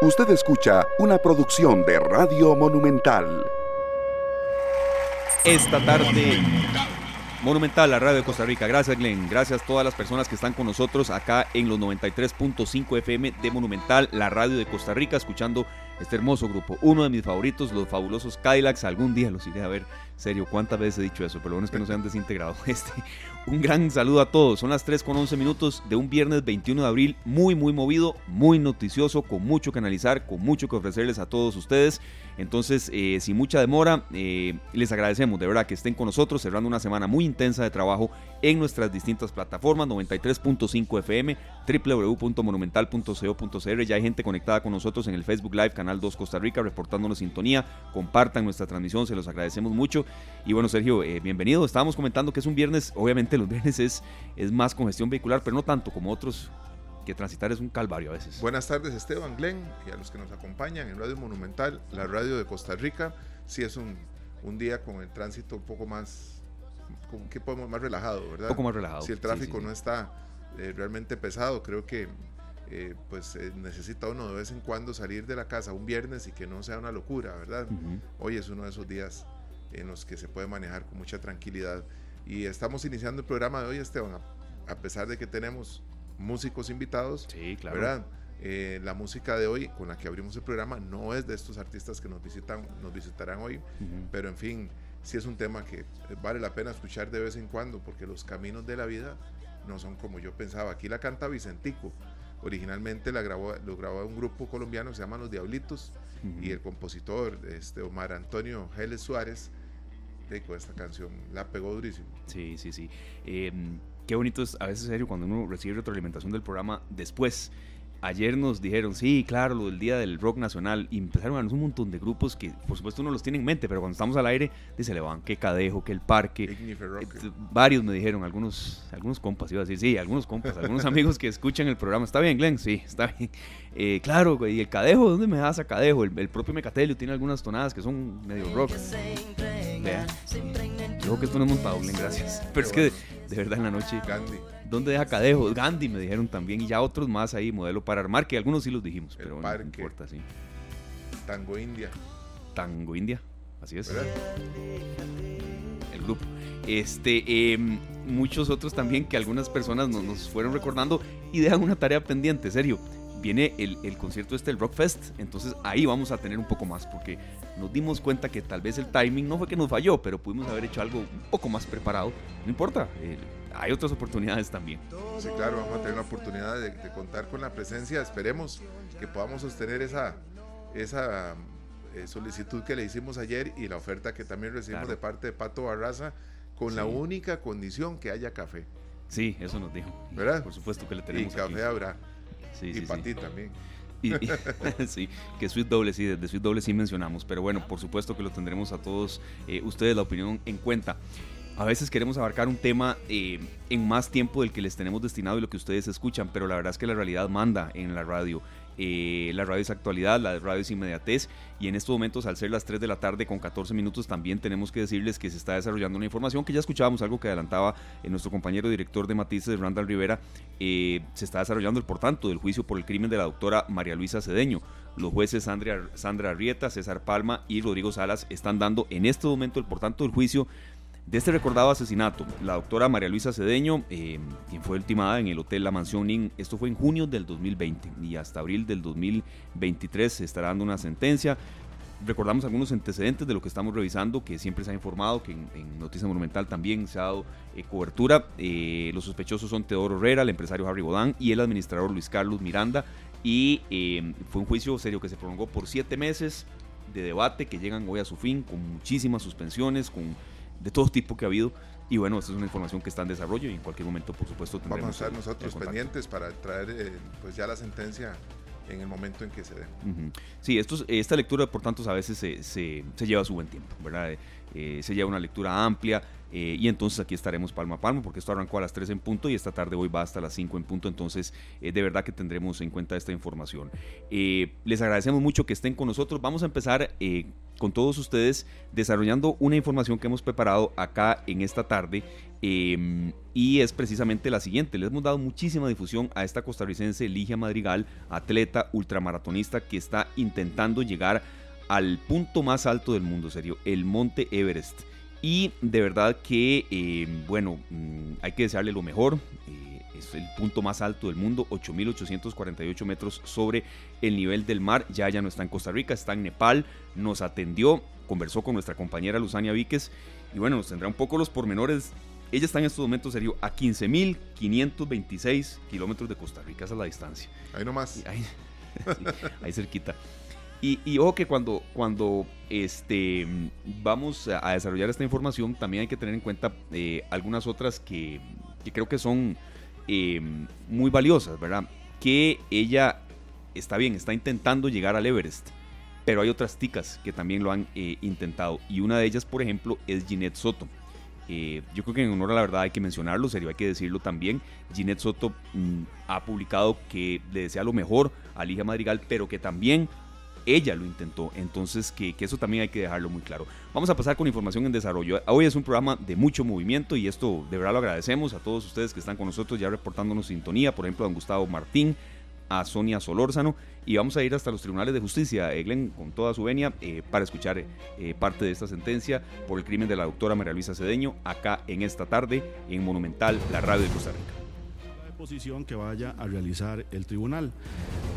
Usted escucha una producción de Radio Monumental. Esta tarde Monumental, la radio de Costa Rica. Gracias, Glenn. Gracias a todas las personas que están con nosotros acá en los 93.5 FM de Monumental, la radio de Costa Rica, escuchando este hermoso grupo. Uno de mis favoritos, los fabulosos Cadillacs. Algún día los iré a ver. Serio, ¿cuántas veces he dicho eso? Pero lo bueno es que no se han desintegrado. Este, un gran saludo a todos. Son las 3 con 11 minutos de un viernes 21 de abril. Muy, muy movido, muy noticioso, con mucho que analizar, con mucho que ofrecerles a todos ustedes. Entonces, eh, sin mucha demora, eh, les agradecemos de verdad que estén con nosotros, cerrando una semana muy intensa de trabajo en nuestras distintas plataformas, 93.5 FM, www.monumental.co.cr. Ya hay gente conectada con nosotros en el Facebook Live, Canal 2 Costa Rica, reportándonos sintonía. Compartan nuestra transmisión, se los agradecemos mucho. Y bueno, Sergio, eh, bienvenido. Estábamos comentando que es un viernes, obviamente los viernes es, es más congestión vehicular, pero no tanto como otros que transitar es un calvario a veces. Buenas tardes Esteban Glenn y a los que nos acompañan en Radio Monumental, la radio de Costa Rica. Sí es un, un día con el tránsito un poco más, ¿qué podemos? Más relajado, ¿verdad? Un poco más relajado. Si el tráfico no está eh, realmente pesado, creo que eh, pues eh, necesita uno de vez en cuando salir de la casa un viernes y que no sea una locura, ¿verdad? Hoy es uno de esos días en los que se puede manejar con mucha tranquilidad. Y estamos iniciando el programa de hoy, Esteban, a pesar de que tenemos músicos invitados. Sí, claro. ¿verdad? Eh, la música de hoy con la que abrimos el programa no es de estos artistas que nos visitan, nos visitarán hoy, pero en fin, sí es un tema que vale la pena escuchar de vez en cuando, porque los caminos de la vida no son como yo pensaba. Aquí la canta Vicentico. Originalmente la grabó, lo grabó un grupo colombiano que se llama Los Diablitos y el compositor este, Omar Antonio Geles Suárez con esta canción la pegó durísimo. Sí, sí, sí. Eh, qué bonito es a veces serio cuando uno recibe retroalimentación del programa después. Ayer nos dijeron, sí, claro, lo del Día del Rock Nacional. Y empezaron a un montón de grupos que, por supuesto, uno los tiene en mente, pero cuando estamos al aire, dice, le van, que Cadejo, que El Parque. Eh, varios me dijeron, algunos, algunos compas, iba a decir, sí, algunos compas, algunos amigos que escuchan el programa. ¿Está bien, Glenn? Sí, está bien. Eh, claro, y el Cadejo, ¿dónde me das a Cadejo? El, propio Mecatelio tiene algunas tonadas que son medio rock. Vea. Yo que esto no es montado, Glenn, gracias. Pero es que de verdad en la noche. Gandhi. ¿Dónde deja Cadejo? Gandhi me dijeron también y ya otros más ahí, modelo para armar, que algunos sí los dijimos, pero no importa, sí. Tango India. Tango India, así es. El grupo. Este, em, muchos otros también que algunas personas nos, nos fueron recordando y dejan una tarea pendiente, serio viene el, el, concierto este, el Rockfest. Entonces ahí vamos a tener un poco más, porque nos dimos cuenta que tal vez el timing no fue que nos falló, pero pudimos haber hecho algo un poco más preparado. No importa, eh, hay otras oportunidades también. Sí, claro, vamos a tener la oportunidad de, contar con la presencia. Esperemos que podamos sostener esa, esa eh, solicitud que le hicimos ayer y la oferta que también recibimos de parte de Pato Barraza, con la única condición que haya café. Sí, eso nos dijo. ¿Verdad? Por supuesto que le tenemos. Y café habrá y para ti también. sí, que Sweet Doble, sí, de Sweet Doble sí mencionamos, pero bueno, por supuesto que lo tendremos a todos eh, ustedes la opinión en cuenta. A veces queremos abarcar un tema eh, en más tiempo del que les tenemos destinado y lo que ustedes escuchan, pero la verdad es que la realidad manda en la radio. Eh, la radio es actualidad, la radio es inmediatez y en estos momentos al ser las 3 de la tarde con 14 minutos también tenemos que decirles que se está desarrollando una información que ya escuchábamos algo que adelantaba en nuestro compañero director de Matices, Randall Rivera, eh, se está desarrollando el por tanto del juicio por el crimen de la doctora María Luisa Cedeño. Los jueces Sandra, Sandra César Palma y Rodrigo Salas están dando en este momento el por tanto del juicio de este recordado asesinato, la doctora María Luisa Cedeño, eh, quien fue ultimada en el Hotel La Mansión Inn, esto fue en junio del 2020 y hasta abril del 2023 se estará dando una sentencia. Recordamos algunos antecedentes de lo que estamos revisando, que siempre se ha informado, que en, Noticia Monumental también se ha dado eh, cobertura. Eh, los sospechosos son Teodoro Herrera, el empresario Harry Godán y el administrador Luis Carlos Miranda. Y fue un juicio serio que se prolongó por siete meses de debate que llegan hoy a su fin, con muchísimas suspensiones, con de todo tipo que ha habido. Y bueno, esta es una información que está en desarrollo y en cualquier momento, por supuesto, tendremos Vamos a estar nosotros pendientes para traer eh, pues ya la sentencia en el momento en que se dé. Sí, esto, esta lectura, por tanto, a veces se, se, lleva su buen tiempo, ¿verdad? Eh, se lleva una lectura amplia, Eh, y entonces aquí estaremos palmo a palmo, porque esto arrancó a las 3 en punto y esta tarde hoy va hasta las 5 en punto. Entonces, eh, de verdad que tendremos en cuenta esta información. Eh, les agradecemos mucho que estén con nosotros. Vamos a empezar con todos ustedes desarrollando una información que hemos preparado acá en esta tarde. Em, y es precisamente la siguiente. Les hemos dado muchísima difusión a esta costarricense Ligia Madrigal, atleta ultramaratonista que está intentando llegar al punto más alto del mundo, serio, el Monte Everest. Y de verdad que, eh, bueno, mm, hay que desearle lo mejor. Eh, es el punto más alto del mundo, 8.848 metros sobre el nivel del mar. Ya ya no está en Costa Rica, está en Nepal. Nos atendió, conversó con nuestra compañera Luzania Víquez. Y bueno, nos tendrá un poco los pormenores. Ella está en estos momentos, serio, a 15.526 kilómetros de Costa Rica. Esa es la distancia. Ahí nomás. Ahí, ahí cerquita. Y, ojo que cuando, cuando este, vamos a, desarrollar esta información, también hay que tener en cuenta eh, algunas otras que, creo que son eh, muy valiosas, ¿verdad? Que ella está bien, está intentando llegar al Everest, pero hay otras ticas que también lo han eh, intentado. Y una de ellas, por ejemplo, es Ginette Soto. yo creo que en honor a la verdad hay que mencionarlo, serio, hay que decirlo también. Ginette Soto mm, ha publicado que le desea lo mejor a Ligia Madrigal, pero que también ella lo intentó. Entonces, que, eso también hay que dejarlo muy claro. Vamos a pasar con información en desarrollo. Hoy es un programa de mucho movimiento y esto de verdad lo agradecemos a todos ustedes que están con nosotros ya reportándonos sintonía. Por ejemplo, a don Gustavo Martín, a Sonia Solórzano y vamos a ir hasta los tribunales de justicia, Eglen, con toda su venia, eh, para escuchar eh, parte de esta sentencia por el crimen de la doctora María Luisa Cedeño, acá en esta tarde, en Monumental, la radio de Costa Rica posición que vaya a realizar el tribunal.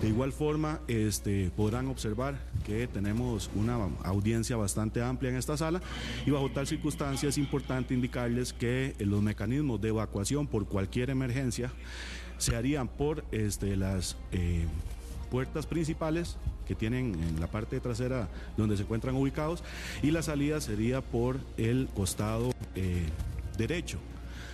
De igual forma, este, podrán observar que tenemos una audiencia bastante amplia en esta sala y bajo tal circunstancia es importante indicarles que los mecanismos de evacuación por cualquier emergencia se harían por este, las eh, puertas principales que tienen en la parte trasera donde se encuentran ubicados y la salida sería por el costado eh, derecho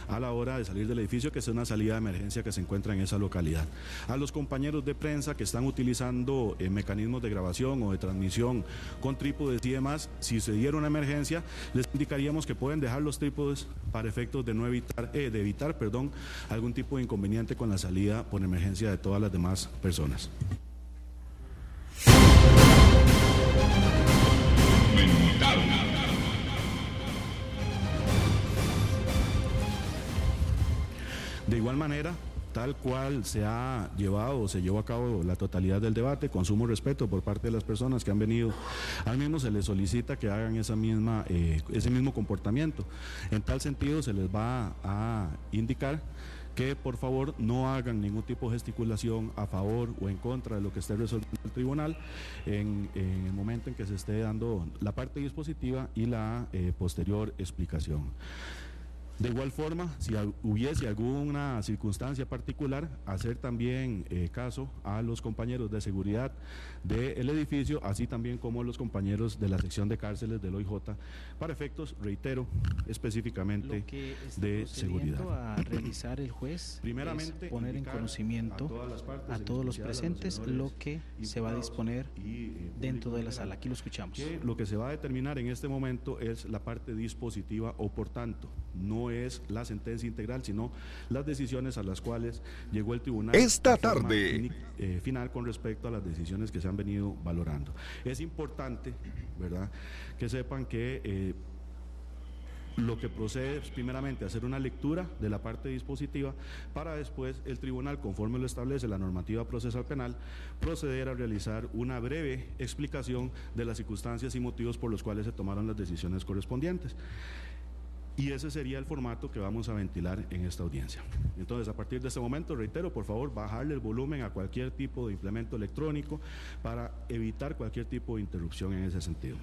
a la hora de salir del edificio, que es una salida de emergencia que se encuentra en esa localidad. A los compañeros de prensa que están utilizando eh, mecanismos de grabación o de transmisión con trípodes y demás, si se diera una emergencia, les indicaríamos que pueden dejar los trípodes para efectos de no evitar, eh, de evitar, perdón, algún tipo de inconveniente con la salida por emergencia de todas las demás personas. De igual manera, tal cual se ha llevado se llevó a cabo la totalidad del debate, con sumo respeto por parte de las personas que han venido, al mismo se les solicita que hagan esa misma, eh, ese mismo comportamiento. En tal sentido, se les va a indicar que por favor no hagan ningún tipo de gesticulación a favor o en contra de lo que esté resolviendo el tribunal en, el momento en que se esté dando la parte dispositiva y la eh, posterior explicación. De igual forma, si hubiese alguna circunstancia particular, hacer también eh, caso a los compañeros de seguridad del edificio, así también como los compañeros de la sección de cárceles del OIJ, para efectos, reitero, específicamente de seguridad. a realizar el juez Primeramente, poner en conocimiento a, todos los presentes lo que se va a disponer eh, dentro de la sala. Aquí lo escuchamos. lo que se va a determinar en este momento es la parte dispositiva o por tanto no es la sentencia integral, sino las decisiones a las cuales llegó el tribunal. Esta tarde. Eh, final con respecto a las decisiones que se han venido valorando. Es importante, ¿verdad?, que sepan que... Eh, lo que procede es primeramente hacer una lectura de la parte dispositiva para después el tribunal, conforme lo establece la normativa procesal penal, proceder a realizar una breve explicación de las circunstancias y motivos por los cuales se tomaron las decisiones correspondientes. Y ese sería el formato que vamos a ventilar en esta audiencia. Entonces, a partir de este momento, reitero, por favor, bajarle el volumen a cualquier tipo de implemento electrónico para evitar cualquier tipo de interrupción en ese sentido.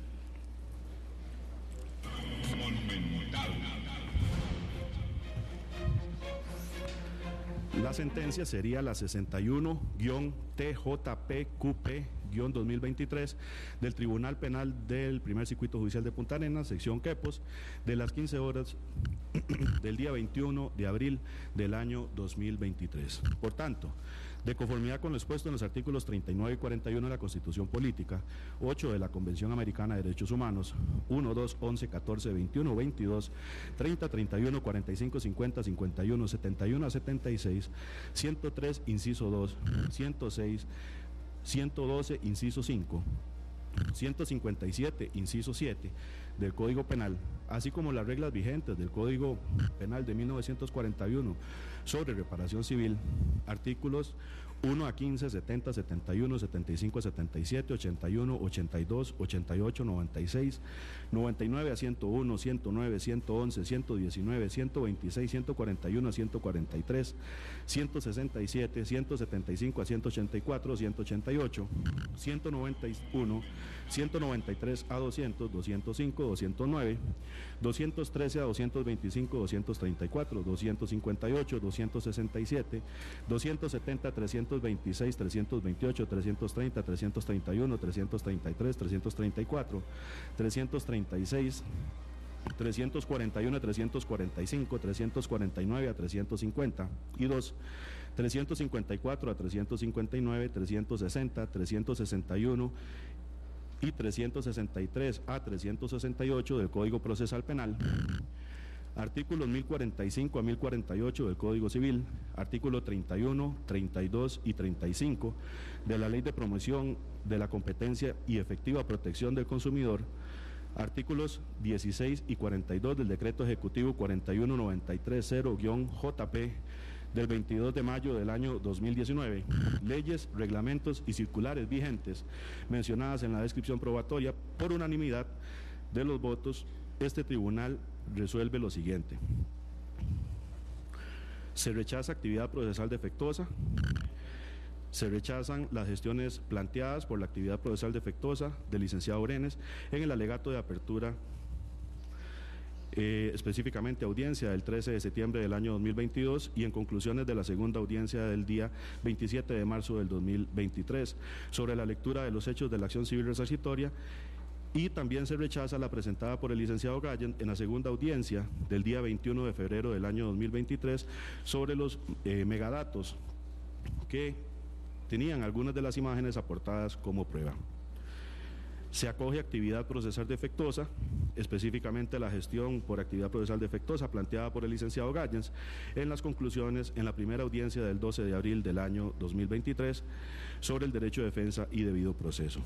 La sentencia sería la 61-TJPQP 2023 del Tribunal Penal del Primer Circuito Judicial de Punta Arenas, sección Quepos, de las 15 horas del día 21 de abril del año 2023. Por tanto, De conformidad con lo expuesto en los artículos 39 y 41 de la Constitución Política, 8 de la Convención Americana de Derechos Humanos, 1, 2, 11, 14, 21, 22, 30, 31, 45, 50, 51, 71 a 76, 103, inciso 2, 106, 112, inciso 5, 157, inciso 7 del Código Penal, así como las reglas vigentes del Código Penal de 1941 sobre reparación civil, artículos 1 a 15, 70, 71, 75, 77, 81, 82, 88, 96, 99 a 101, 109, 111, 119, 126, 141 a 143, 167, 175 a 184, 188, 191, 193 a 200, 205, 209, 213 a 225, 234, 258, 267, 270, 326, 328, 330, 331, 333, 334, 336, 341 a 345, 349 a 350 y 2, 354 a 359, 360, 361 y 363 a 368 del Código Procesal Penal. Artículos 1045 a 1048 del Código Civil, artículo 31, 32 y 35 de la Ley de Promoción de la Competencia y Efectiva Protección del Consumidor, artículos 16 y 42 del Decreto Ejecutivo 41930-JP del 22 de mayo del año 2019, leyes, reglamentos y circulares vigentes mencionadas en la descripción probatoria por unanimidad de los votos, este tribunal resuelve lo siguiente. Se rechaza actividad procesal defectuosa, se rechazan las gestiones planteadas por la actividad procesal defectuosa del licenciado Orenes en el alegato de apertura eh, específicamente audiencia del 13 de septiembre del año 2022 y en conclusiones de la segunda audiencia del día 27 de marzo del 2023 sobre la lectura de los hechos de la acción civil resarcitoria y también se rechaza la presentada por el licenciado Gallen en la segunda audiencia del día 21 de febrero del año 2023 sobre los eh, megadatos que tenían algunas de las imágenes aportadas como prueba. Se acoge actividad procesal defectuosa, específicamente la gestión por actividad procesal defectuosa planteada por el licenciado Gallens en las conclusiones en la primera audiencia del 12 de abril del año 2023 sobre el derecho de defensa y debido proceso.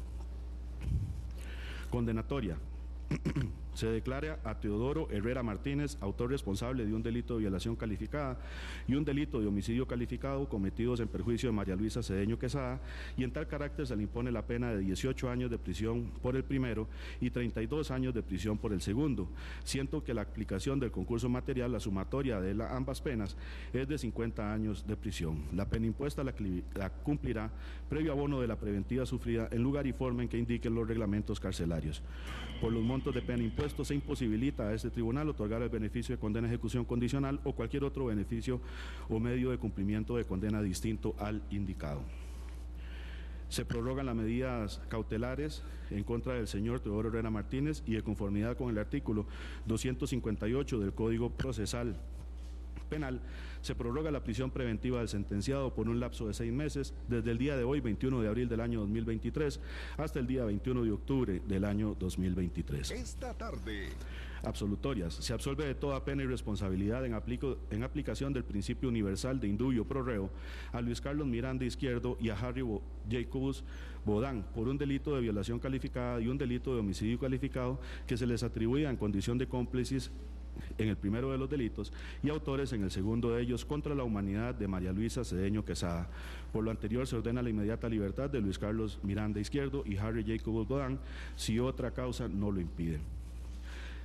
Condenatoria. Se declara a Teodoro Herrera Martínez autor responsable de un delito de violación calificada y un delito de homicidio calificado cometidos en perjuicio de María Luisa Cedeño Quesada y en tal carácter se le impone la pena de 18 años de prisión por el primero y 32 años de prisión por el segundo. Siento que la aplicación del concurso material, la sumatoria de ambas penas, es de 50 años de prisión. La pena impuesta la, la cumplirá previo abono de la preventiva sufrida en lugar y forma en que indiquen los reglamentos carcelarios. Por los montos de pena impuesta, se imposibilita a este tribunal otorgar el beneficio de condena ejecución condicional o cualquier otro beneficio o medio de cumplimiento de condena distinto al indicado. Se prorrogan las medidas cautelares en contra del señor Teodoro Herrera Martínez y de conformidad con el artículo 258 del Código Procesal Penal, se prorroga la prisión preventiva del sentenciado por un lapso de seis meses, desde el día de hoy, 21 de abril del año 2023, hasta el día 21 de octubre del año 2023. Esta tarde. Absolutorias. Se absolve de toda pena y responsabilidad en, en aplicación del principio universal de indubio pro reo a Luis Carlos Miranda Izquierdo y a Harry Jacobus Bodán por un delito de violación calificada y un delito de homicidio calificado que se les atribuía en condición de cómplices en el primero de los delitos y autores en el segundo de ellos contra la humanidad de María Luisa Cedeño Quesada. Por lo anterior se ordena la inmediata libertad de Luis Carlos Miranda Izquierdo y Harry Jacob Godán si otra causa no lo impide.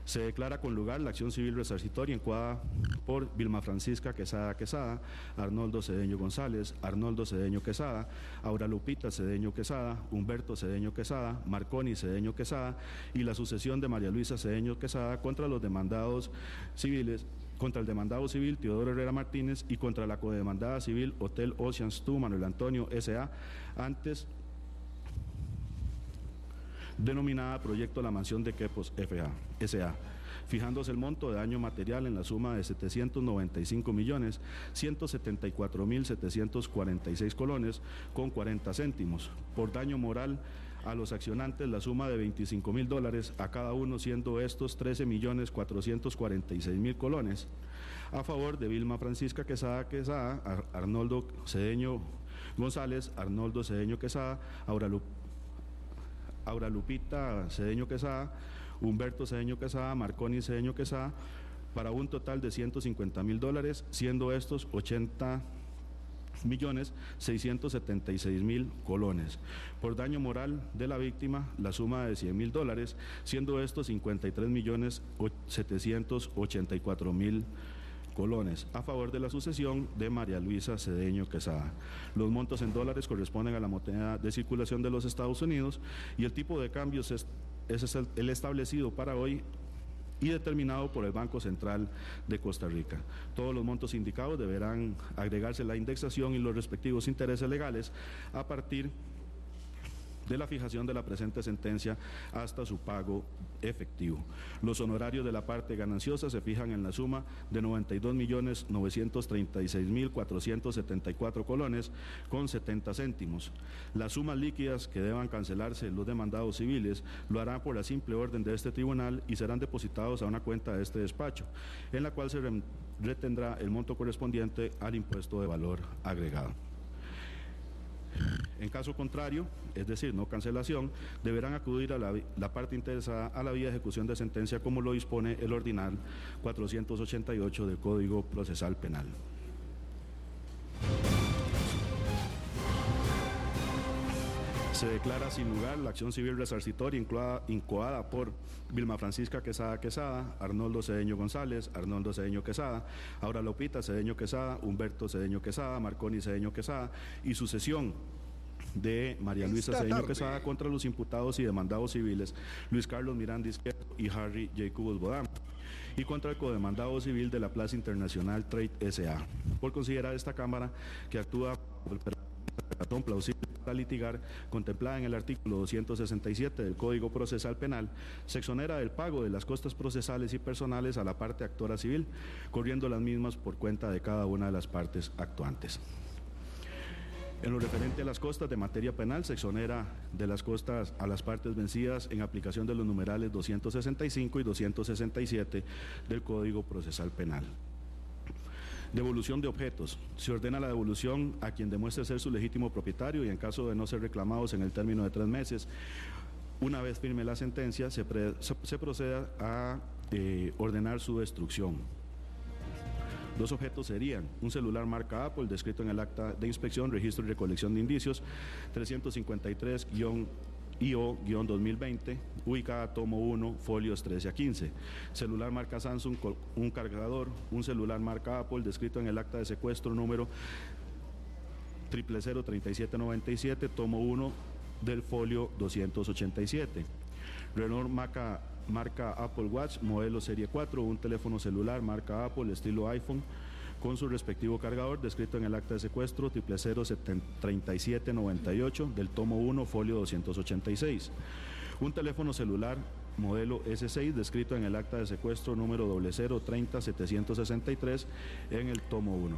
Se declara con lugar la acción civil resarcitoria encuadrada por Vilma Francisca Quesada Quesada, Arnoldo Cedeño González, Arnoldo Cedeño Quesada, Aura Lupita Cedeño Quesada, Humberto Cedeño Quesada, Marconi Cedeño Quesada y la sucesión de María Luisa Cedeño Quesada contra los demandados civiles contra el demandado civil Teodoro Herrera Martínez y contra la codemandada civil Hotel Oceans 2 Manuel Antonio S.A. antes denominada Proyecto La Mansión de Quepos FA, SA. fijándose el monto de daño material en la suma de 795 millones 174 mil 746 colones con 40 céntimos. Por daño moral a los accionantes la suma de 25 mil dólares a cada uno, siendo estos 13 millones 446 mil colones. A favor de Vilma Francisca Quesada Quesada, Arnoldo Cedeño González, Arnoldo Cedeño Quesada, Aura, Aura Lupita Cedeño Quesada, Humberto Cedeño Quesada, Marconi Cedeño Quesada, para un total de 150 mil dólares, siendo estos 80 millones 676 mil colones. Por daño moral de la víctima, la suma de 100 mil dólares, siendo estos 53 millones 784 mil colones a favor de la sucesión de María Luisa Cedeño Quesada. Los montos en dólares corresponden a la moneda de circulación de los Estados Unidos y el tipo de cambios es, es el establecido para hoy y determinado por el Banco Central de Costa Rica. Todos los montos indicados deberán agregarse la indexación y los respectivos intereses legales a partir de de la fijación de la presente sentencia hasta su pago efectivo. Los honorarios de la parte gananciosa se fijan en la suma de 92.936.474 colones con 70 céntimos. Las sumas líquidas que deban cancelarse los demandados civiles lo harán por la simple orden de este tribunal y serán depositados a una cuenta de este despacho, en la cual se retendrá el monto correspondiente al impuesto de valor agregado. En caso contrario, es decir, no cancelación, deberán acudir a la, parte interesada a la vía de ejecución de sentencia como lo dispone el ordinal 488 del Código Procesal Penal. Se declara sin lugar la acción civil resarcitoria incoada por Vilma Francisca Quesada Quesada, Arnoldo Cedeño González, Arnoldo Cedeño Quesada, Aura Lopita Cedeño Quesada, Humberto Cedeño Quesada, Marconi Cedeño Quesada y sucesión de María Luisa Cedeño Quesada contra los imputados y demandados civiles Luis Carlos Miranda Izquierdo y Harry Jacobus Bodam y contra el codemandado civil de la Plaza Internacional Trade SA. Por considerar esta Cámara que actúa por el plausible para litigar, contemplada en el artículo 267 del Código Procesal Penal, se exonera del pago de las costas procesales y personales a la parte actora civil, corriendo las mismas por cuenta de cada una de las partes actuantes. En lo referente a las costas de materia penal, se exonera de las costas a las partes vencidas en aplicación de los numerales 265 y 267 del Código Procesal Penal. Devolución de objetos. Se ordena la devolución a quien demuestre ser su legítimo propietario y en caso de no ser reclamados en el término de tres meses, una vez firme la sentencia, se, proceda a eh, ordenar su destrucción. Dos objetos serían un celular marca Apple descrito en el acta de inspección, registro y recolección de indicios 353 IO-2020, ubicada tomo 1, folios 13 a 15. Celular marca Samsung, un cargador, un celular marca Apple descrito en el acta de secuestro número 0003797, tomo 1 del folio 287. Renault marca marca Apple Watch, modelo Serie 4, un teléfono celular marca Apple, estilo iPhone, con su respectivo cargador, descrito en el acta de secuestro 0003798 del tomo 1, folio 286. Un teléfono celular modelo S6, descrito en el acta de secuestro número 0030763 en el tomo 1.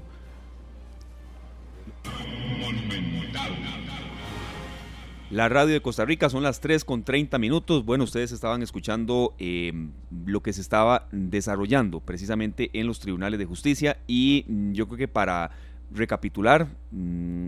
La radio de Costa Rica son las 3 con 30 minutos. Bueno, ustedes estaban escuchando em, lo que se estaba desarrollando precisamente en los tribunales de justicia y mm, yo creo que para recapitular, mm,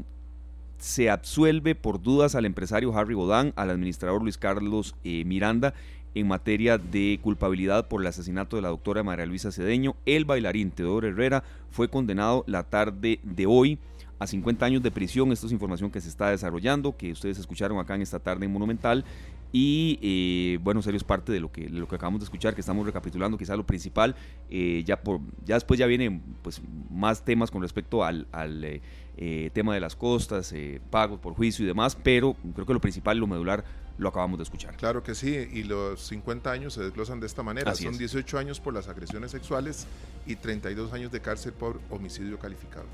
se absuelve por dudas al empresario Harry Bodán, al administrador Luis Carlos eh, Miranda en materia de culpabilidad por el asesinato de la doctora María Luisa Cedeño. El bailarín Teodoro Herrera fue condenado la tarde de hoy a 50 años de prisión. Esto es información que se está desarrollando, que ustedes escucharon acá en esta tarde en Monumental. Y eh, bueno, serio es parte de lo que lo que acabamos de escuchar, que estamos recapitulando quizá lo principal. Eh, ya por ya después ya vienen pues más temas con respecto al, eh, tema de las costas, pagos por juicio y demás, pero creo que lo principal, lo medular, lo acabamos de escuchar. Claro que sí, y los 50 años se desglosan de esta manera. Son 18 años por las agresiones sexuales y 32 años de cárcel por homicidio calificado.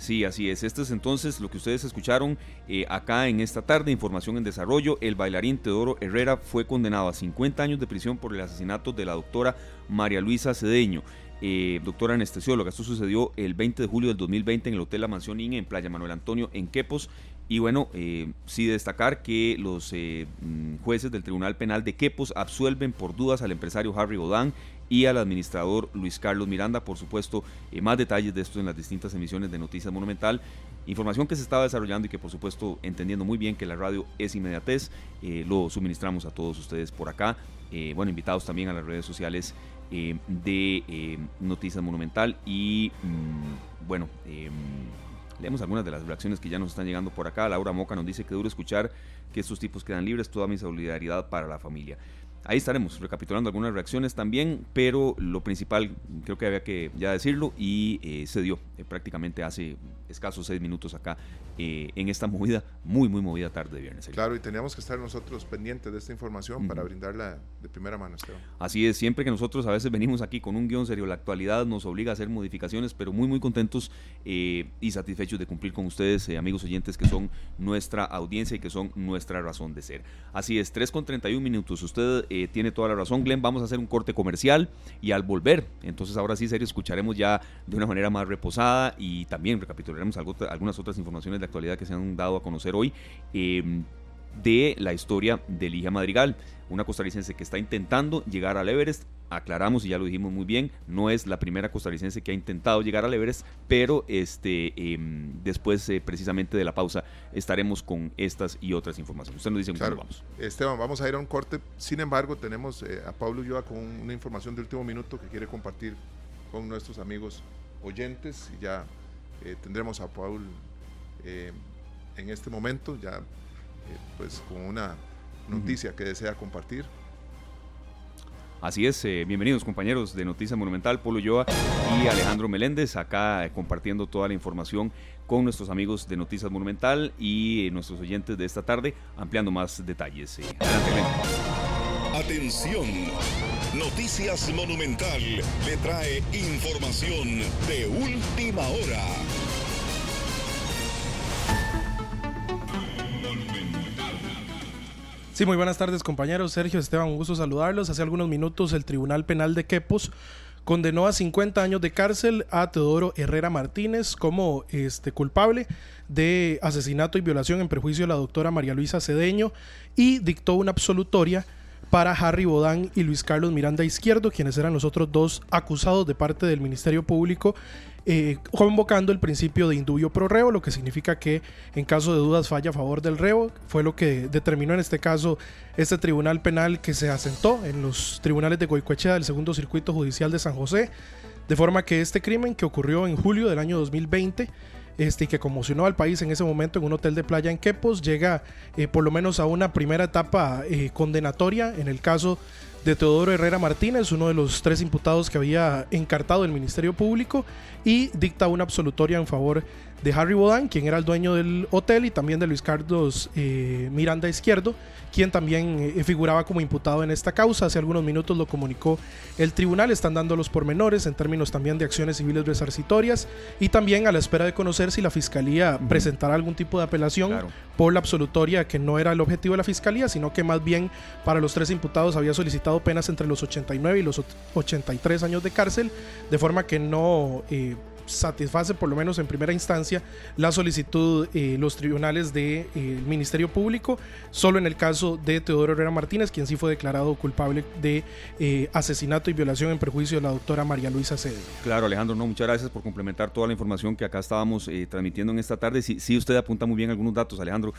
Sí, así es. Este es entonces lo que ustedes escucharon eh, acá en esta tarde, información en desarrollo. El bailarín Teodoro Herrera fue condenado a 50 años de prisión por el asesinato de la doctora María Luisa Cedeño. Eh, doctora anestesióloga. Esto sucedió el 20 de julio del 2020 en el Hotel La Mansión Inge en Playa Manuel Antonio en Quepos. Y bueno, eh, sí destacar que los mm, jueces del Tribunal Penal de Quepos absuelven por dudas al empresario Harry Godán y al administrador Luis Carlos Miranda. Por supuesto, más detalles de esto en las distintas emisiones de Noticias Monumental. Información que se estaba desarrollando y que por supuesto, entendiendo muy bien que la radio es inmediatez, lo suministramos a todos ustedes por acá. bueno, invitados también a las redes sociales eh, de eh, Noticias Monumental y mm, bueno, em, leemos algunas de las reacciones que ya nos están llegando por acá. Laura Moca nos dice que duro escuchar que estos tipos quedan libres, toda mi solidaridad para la familia. Ahí estaremos recapitulando algunas reacciones también, pero lo principal creo que había que ya decirlo y eh, se dio eh, prácticamente hace escasos seis minutos acá eh, en esta movida, muy, muy movida tarde de viernes. Claro, y teníamos que estar nosotros pendientes de esta información para brindarla de primera mano, Esteban. Así es, siempre que nosotros a veces venimos aquí con un guion serio, la actualidad nos obliga a hacer modificaciones, pero muy, muy contentos y satisfechos de cumplir con ustedes, amigos oyentes, que son nuestra audiencia y que son nuestra razón de ser. Así es, 3 con 31 minutos. Usted eh, tiene toda la razón, Glenn. Vamos a hacer un corte comercial y al volver, entonces ahora sí, serio, escucharemos ya de una manera más reposada y también recapitularemos algunas otras informaciones de actualidad que se han dado a conocer hoy em, de la historia de Ligia Madrigal, una costarricense que está intentando llegar al Everest aclaramos y ya lo dijimos muy bien, no es la primera costarricense que ha intentado llegar al Everest, pero este, em, después eh, precisamente de la pausa estaremos con estas y otras informaciones. Usted nos dice claro. vamos. Esteban, vamos a ir a un corte. Sin embargo, tenemos eh, a Pablo Ulloa con una información de último minuto que quiere compartir con nuestros amigos oyentes y ya eh, tendremos a Paul en este momento ya pues con una noticia que desea compartir. Así es, eh, bienvenidos compañeros de Noticias Monumental, Polo Yoa y Alejandro Meléndez, acá eh, compartiendo toda la información con nuestros amigos de Noticias Monumental y eh, nuestros oyentes de esta tarde, ampliando más detalles. adelante, Atención, Noticias Monumental le trae información de última hora. Sí, muy buenas tardes compañeros. Sergio Esteban, un gusto saludarlos. Hace algunos minutos el Tribunal Penal de Quepos condenó a 50 años de cárcel a Teodoro Herrera Martínez como este, culpable de asesinato y violación en perjuicio de la doctora María Luisa Cedeño y dictó una absolutoria para Harry Bodán y Luis Carlos Miranda Izquierdo, quienes eran los otros dos acusados de parte del Ministerio Público eh, convocando el principio de indubio pro reo, lo que significa que en caso de dudas falla a favor del reo. Fue lo que determinó en este caso este tribunal penal que se asentó en los tribunales de Goicoechea del segundo circuito judicial de San José. De forma que este crimen que ocurrió en julio del año 2020 este, y que conmocionó al país en ese momento en un hotel de playa en Quepos, llega eh, por lo menos a una primera etapa eh, condenatoria en el caso de Teodoro Herrera Martínez, uno de los tres imputados que había encartado el Ministerio Público, y dicta una absolutoria en favor de Harry Bodan, quien era el dueño del hotel, y también de Luis Carlos eh, Miranda Izquierdo, quien también eh, figuraba como imputado en esta causa. Hace algunos minutos lo comunicó el tribunal, están dando los pormenores en términos también de acciones civiles resarcitorias y también a la espera de conocer si la fiscalía presentará algún tipo de apelación por la absolutoria, que no era el objetivo de la fiscalía, sino que más bien para los tres imputados había solicitado penas entre los 89 y los 83 años de cárcel, de forma que no eh, satisface, por lo menos en primera instancia, la solicitud eh, los tribunales del de, eh, Ministerio Público, solo en el caso de Teodoro Herrera Martínez, quien sí fue declarado culpable de eh, asesinato y violación en perjuicio de la doctora María Luisa Cede. Claro, Alejandro, no, muchas gracias por complementar toda la información que acá estábamos transmitiendo en esta tarde. Sí, sí, usted apunta muy bien algunos datos, Alejandro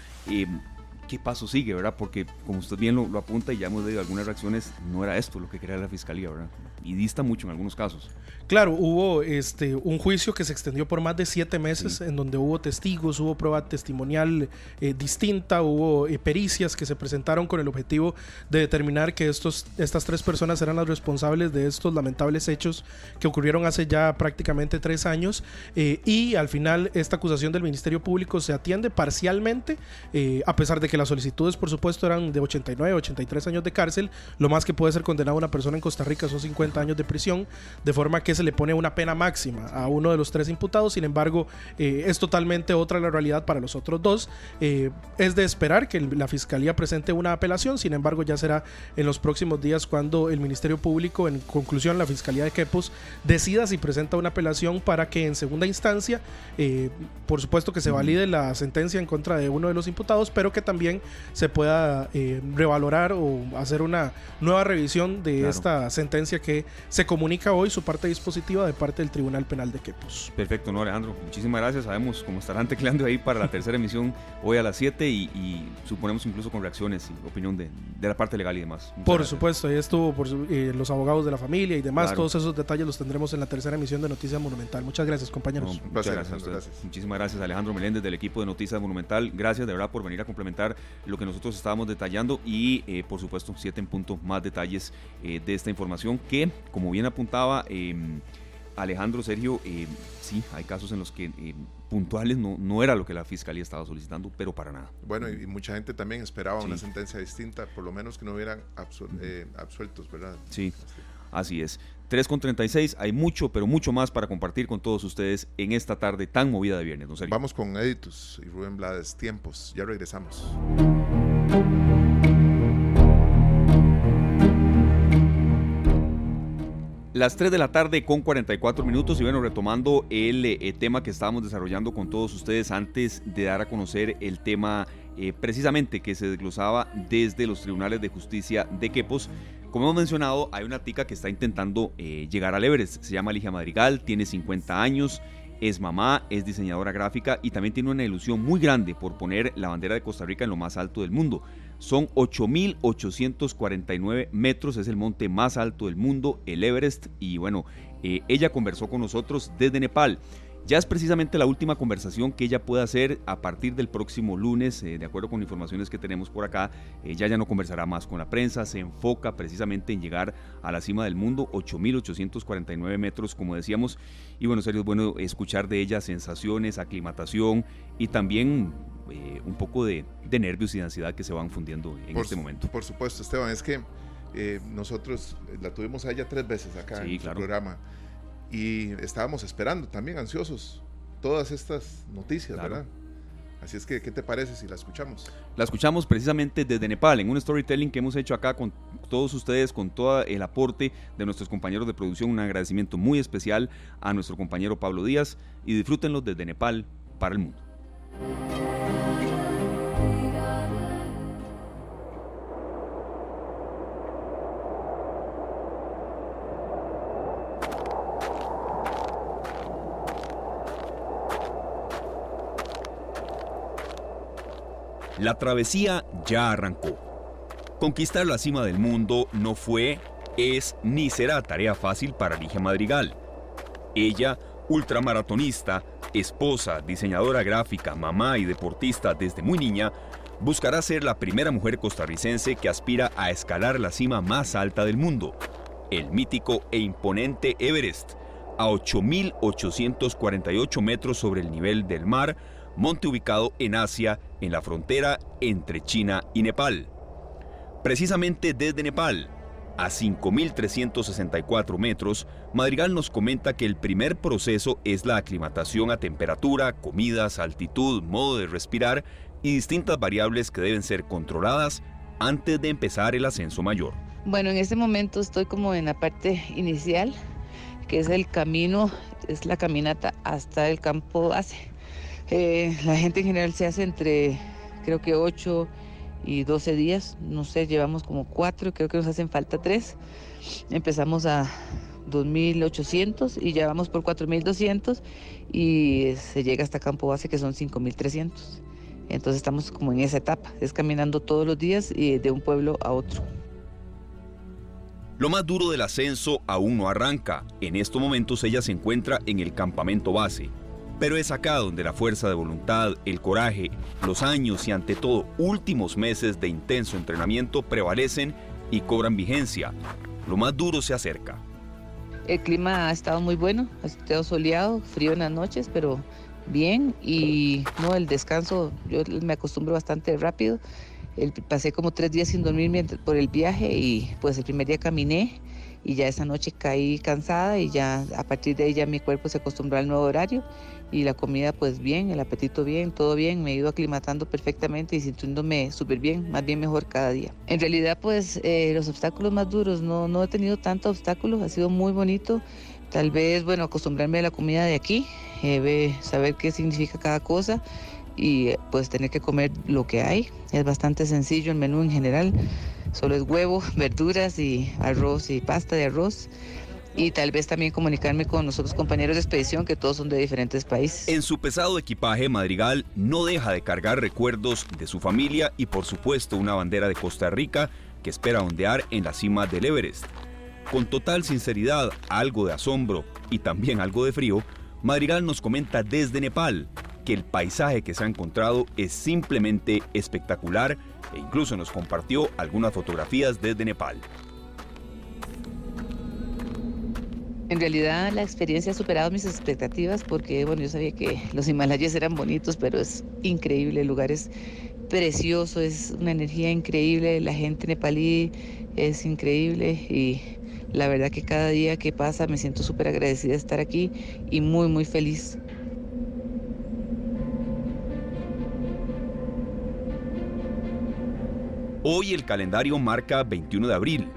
qué paso sigue, ¿verdad? Porque como usted bien lo, apunta y ya hemos leído algunas reacciones, no era esto lo que quería la fiscalía, ¿verdad? Y dista mucho en algunos casos. Claro, hubo este, un juicio que se extendió por más de siete meses, en donde hubo testigos, hubo prueba testimonial eh, distinta, hubo eh, pericias que se presentaron con el objetivo de determinar que estos, estas tres personas eran las responsables de estos lamentables hechos que ocurrieron hace ya prácticamente tres años. Eh, y al final esta acusación del Ministerio Público se atiende parcialmente, a pesar de que las solicitudes, por supuesto, eran de 89, 83 años de cárcel. Lo más que puede ser condenado una persona en Costa Rica son 50 años de prisión, de forma que se le pone una pena máxima a uno de los tres imputados. Sin embargo, eh, es totalmente otra la realidad para los otros dos. Eh, es de esperar que la Fiscalía presente una apelación, sin embargo, ya será en los próximos días cuando el Ministerio Público, en conclusión, la Fiscalía de Quepos, decida si presenta una apelación para que en segunda instancia, eh, por supuesto que se valide la sentencia en contra de uno de los imputados, pero que también se pueda revalorar o hacer una nueva revisión de esta sentencia que se comunica hoy, su parte dispositiva de parte del Tribunal Penal de Quepos. Perfecto, no Alejandro, muchísimas gracias. Sabemos cómo estarán tecleando ahí para la tercera emisión hoy a las 7 y, suponemos incluso con reacciones y opinión de, la parte legal y demás. por supuesto, ahí estuvo por eh, los abogados de la familia y demás, todos esos detalles los tendremos en la tercera emisión de Noticias Monumental. Muchas gracias, compañeros. muchas gracias, Muchísimas gracias, Alejandro Meléndez del equipo de Noticias Monumental. Gracias de verdad por venir a complementar lo que nosotros estábamos detallando y, eh, por supuesto, siete en punto más detalles eh, de esta información que, como bien apuntaba em, Alejandro Sergio, em, sí, hay casos en los que em, puntuales no, no era lo que la fiscalía estaba solicitando, pero para nada. Bueno, y, mucha gente también esperaba una sentencia distinta, por lo menos que no hubieran eh, absueltos, ¿verdad? Sí, así es. 3.36, hay mucho, pero mucho más para compartir con todos ustedes en esta tarde tan movida de viernes. Vamos con Editus y Rubén Blades, tiempos, ya regresamos. Las 3 de la tarde con 44 minutos y bueno, retomando el eh, tema que estábamos desarrollando con todos ustedes antes de dar a conocer el tema eh, precisamente que se desglosaba desde los tribunales de justicia de Quepos. Como hemos mencionado, hay una tica que está intentando eh, llegar al Everest. Se llama Ligia Madrigal, tiene 50 años, es mamá, es diseñadora gráfica y también tiene una ilusión muy grande por poner la bandera de Costa Rica en lo más alto del mundo. Son 8.849 metros, es el monte más alto del mundo, el Everest, y bueno, eh, ella conversó con nosotros desde Nepal. Ya es precisamente la última conversación que ella puede hacer a partir del próximo lunes, eh, de acuerdo con informaciones que tenemos por acá. Ella ya no conversará más con la prensa, se enfoca precisamente en llegar a la cima del mundo, 8.849 metros, como decíamos. Y bueno, serio, es bueno escuchar de ella sensaciones, aclimatación y también eh, un poco de, nervios y de ansiedad que se van fundiendo en este momento. Por supuesto, Esteban, es que eh, nosotros la tuvimos a ella tres veces acá en el programa y estábamos esperando también ansiosos todas estas noticias, ¿verdad? Así es que, ¿qué te parece si la escuchamos? La escuchamos precisamente desde Nepal, en un storytelling que hemos hecho acá con todos ustedes, con todo el aporte de nuestros compañeros de producción. Un agradecimiento muy especial a nuestro compañero Pablo Díaz y disfrútenlo desde Nepal para el mundo. La travesía ya arrancó. Conquistar la cima del mundo no fue, es ni será tarea fácil para Ligia Madrigal. Ella, ultramaratonista, esposa, diseñadora gráfica, mamá y deportista desde muy niña, buscará ser la primera mujer costarricense que aspira a escalar la cima más alta del mundo, el mítico e imponente Everest, a 8.848 metros sobre el nivel del mar, monte ubicado en Asia, en la frontera entre China y Nepal. Precisamente desde Nepal, a 5.364 metros, Madrigal nos comenta que el primer proceso es la aclimatación a temperatura, comidas, altitud, modo de respirar y distintas variables que deben ser controladas antes de empezar el ascenso mayor. Bueno, en este momento estoy como en la parte inicial, que es el camino, es la caminata hasta el campo base. Eh, la gente en general se hace entre, creo que 8 y 12 días, no sé, llevamos como 4, creo que nos hacen falta 3. Empezamos a 2.800 y ya vamos por 4.200 y se llega hasta Campo Base que son 5.300. Entonces estamos como en esa etapa, es caminando todos los días y de un pueblo a otro. Lo más duro del ascenso aún no arranca. En estos momentos ella se encuentra en el campamento base, pero es acá donde la fuerza de voluntad, el coraje, los años y ante todo últimos meses de intenso entrenamiento prevalecen y cobran vigencia. Lo más duro se acerca. El clima ha estado muy bueno, ha estado soleado, frío en las noches, pero bien y no, el descanso, yo me acostumbro bastante rápido. El, pasé como tres días sin dormir por el viaje y pues el primer día caminé y ya esa noche caí cansada y ya a partir de ahí ya mi cuerpo se acostumbró al nuevo horario y la comida pues bien, el apetito bien, todo bien, me he ido aclimatando perfectamente y sintiéndome súper bien, más bien mejor cada día. En realidad pues eh, los obstáculos más duros, no, no he tenido tantos obstáculos, ha sido muy bonito, tal vez bueno acostumbrarme a la comida de aquí, eh, saber qué significa cada cosa y pues tener que comer lo que hay, es bastante sencillo el menú en general, solo es huevo, verduras y arroz y pasta de arroz y tal vez también comunicarme con los otros compañeros de expedición que todos son de diferentes países. En su pesado equipaje, Madrigal no deja de cargar recuerdos de su familia y por supuesto una bandera de Costa Rica que espera ondear en la cima del Everest. Con total sinceridad, algo de asombro y también algo de frío, Madrigal nos comenta desde Nepal que el paisaje que se ha encontrado es simplemente espectacular e incluso nos compartió algunas fotografías desde Nepal. En realidad la experiencia ha superado mis expectativas porque, bueno, yo sabía que los Himalayas eran bonitos, pero es increíble, el lugar es precioso, es una energía increíble, la gente nepalí es increíble y la verdad que cada día que pasa me siento súper agradecida de estar aquí y muy, muy feliz. Hoy el calendario marca 21 de abril,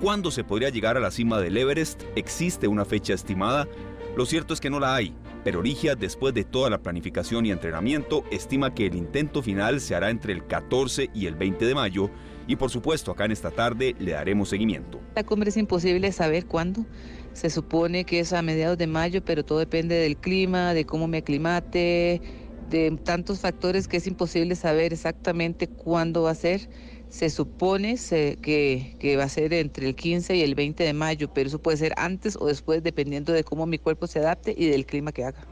¿Cuándo se podría llegar a la cima del Everest? ¿Existe una fecha estimada? Lo cierto es que no la hay, pero Ligia, después de toda la planificación y entrenamiento, estima que el intento final se hará entre el 14 y el 20 de mayo y por supuesto acá en esta tarde le daremos seguimiento. La cumbre es imposible saber cuándo. Se supone que es a mediados de mayo, pero todo depende del clima, de cómo me aclimate, de tantos factores que es imposible saber exactamente cuándo va a ser se supone que, va a ser entre el 15 y el 20 de mayo, pero eso puede ser antes o después dependiendo de cómo mi cuerpo se adapte y del clima que haga.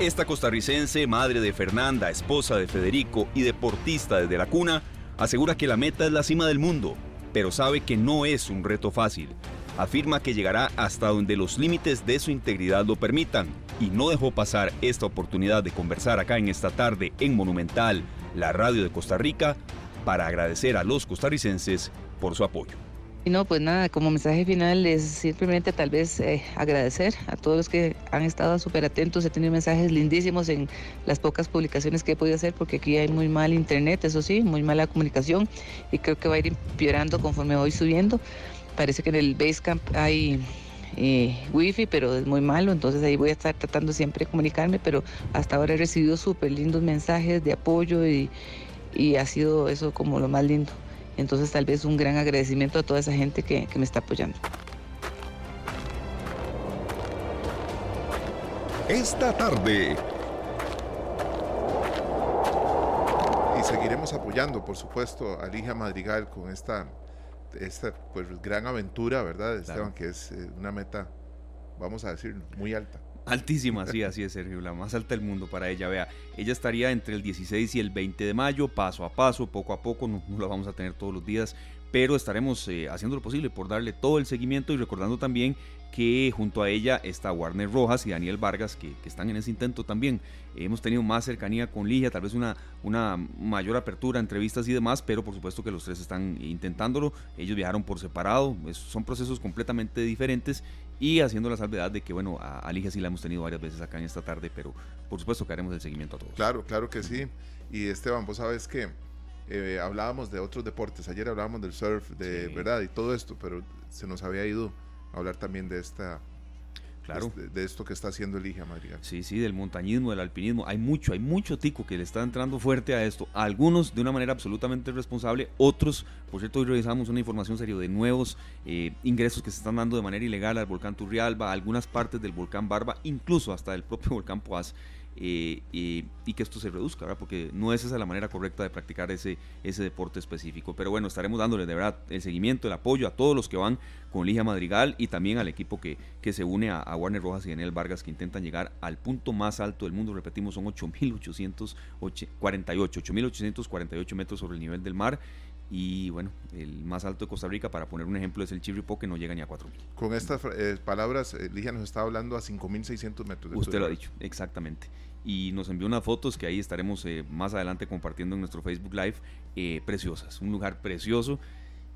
Esta costarricense, madre de Fernanda, esposa de Federico y deportista desde la cuna, asegura que la meta es la cima del mundo, pero sabe que no es un reto fácil afirma que llegará hasta donde los límites de su integridad lo permitan y no dejó pasar esta oportunidad de conversar acá en esta tarde en Monumental, la radio de Costa Rica, para agradecer a los costarricenses por su apoyo. Y no, pues nada, como mensaje final es simplemente tal vez eh, agradecer a todos los que han estado súper atentos. He tenido mensajes lindísimos en las pocas publicaciones que he podido hacer porque aquí hay muy mal internet, eso sí, muy mala comunicación y creo que va a ir empeorando conforme voy subiendo. Parece que en el Basecamp hay eh, wifi, pero es muy malo, entonces ahí voy a estar tratando siempre de comunicarme, pero hasta ahora he recibido súper lindos mensajes de apoyo y, ha sido eso como lo más lindo. Entonces tal vez un gran agradecimiento a toda esa gente que, que me está apoyando. Esta tarde y seguiremos apoyando, por supuesto, a Lija Madrigal con esta esta pues gran aventura, ¿verdad, Esteban? Que es eh, una meta, vamos a decir, muy alta. Altísima, sí, así es, Sergio, la más alta del mundo para ella. Vea, ella estaría entre el 16 y el 20 de mayo, paso a paso, poco a poco, no, no la vamos a tener todos los días, pero estaremos eh, haciendo lo posible por darle todo el seguimiento y recordando también que junto a ella está Warner Rojas y Daniel Vargas, que, están en ese intento también. hemos tenido más cercanía con Ligia, tal vez una, una mayor apertura, entrevistas y demás, pero por supuesto que los tres están intentándolo. Ellos viajaron por separado, son procesos completamente diferentes y haciendo la salvedad de que, bueno, a, Ligia sí la hemos tenido varias veces acá en esta tarde, pero por supuesto que haremos el seguimiento a todos. Claro, claro que sí. Y Esteban, vos sabes que eh, hablábamos de otros deportes, ayer hablábamos del surf, de verdad, y todo esto, pero se nos había ido a hablar también de esta Claro. Este, de, esto que está haciendo Ligia Madrigal. Sí, sí, del montañismo, del alpinismo. Hay mucho, hay mucho tico que le está entrando fuerte a esto. Algunos de una manera absolutamente responsable, otros, por cierto, hoy revisamos una información serio de nuevos eh, ingresos que se están dando de manera ilegal al volcán Turrialba, algunas partes del volcán Barba, incluso hasta el propio volcán Poás. Eh, y que esto se reduzca, ¿verdad? porque no es esa la manera correcta de practicar ese, ese deporte específico. Pero bueno, estaremos dándole de verdad el seguimiento, el apoyo a todos los que van con Ligia Madrigal y también al equipo que, que se une a, Warner Rojas y Daniel Vargas que intentan llegar al punto más alto del mundo. Repetimos, son 8.848 8.848 metros sobre el nivel del mar y bueno, el más alto de Costa Rica, para poner un ejemplo, es el Chirripó, que no llega ni a 4.000. Con estas eh, palabras, eh, Ligia nos está hablando a 5.600 metros. De Usted lo ha dicho, exactamente. Y nos envió unas fotos que ahí estaremos eh, más adelante compartiendo en nuestro Facebook Live, preciosas, un lugar precioso.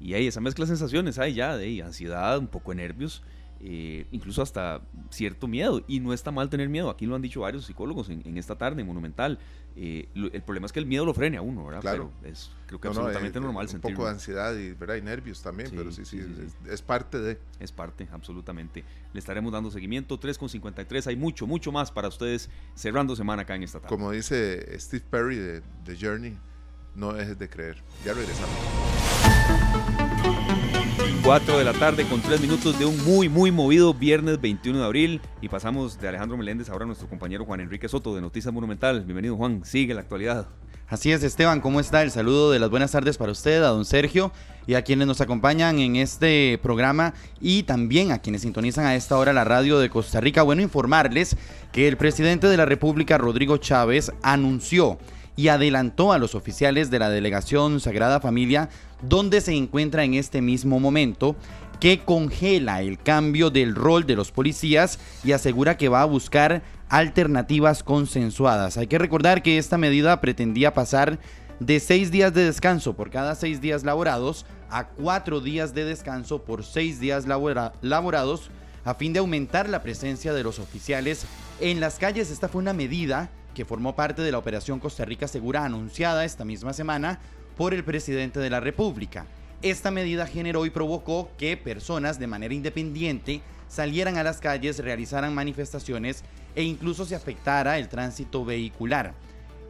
Y ahí esa mezcla de sensaciones, hay ya de ansiedad, un poco nervios, eh, incluso hasta cierto miedo. Y no está mal tener miedo, aquí lo han dicho varios psicólogos en, esta tarde, en Monumental. Eh, el problema es que el miedo lo frene a uno, ¿verdad? Claro. Pero es, creo que absolutamente eh, normal Un poco de ansiedad y, ¿verdad? y nervios también, pero sí, sí, es, parte de. Es parte, absolutamente. Le estaremos dando seguimiento. 3.53, hay mucho, mucho más para ustedes cerrando semana acá en esta tarde. Como dice Steve Perry de The Journey, no dejes de creer. Ya regresamos. 4 de la tarde con 3 minutos de un muy, muy movido viernes 21 de abril. Y pasamos de Alejandro Meléndez ahora a nuestro compañero Juan Enrique Soto de Noticias Monumental. Bienvenido, Juan. Sigue la actualidad. Así es, Esteban, ¿cómo está? El saludo de las buenas tardes para usted, a don Sergio y a quienes nos acompañan en este programa y también a quienes sintonizan a esta hora la radio de Costa Rica. Bueno, informarles que el presidente de la República, Rodrigo Chávez, anunció y adelantó a los oficiales de la delegación Sagrada Familia, donde se encuentra en este mismo momento, que congela el cambio del rol de los policías y asegura que va a buscar alternativas consensuadas. Hay que recordar que esta medida pretendía pasar de seis días de descanso por cada seis días laborados a cuatro días de descanso por seis días laborados a fin de aumentar la presencia de los oficiales en las calles. Esta fue una medida que formó parte de la Operación Costa Rica Segura anunciada esta misma semana por el presidente de la República. Esta medida generó y provocó que personas de manera independiente salieran a las calles, realizaran manifestaciones e incluso se afectara el tránsito vehicular.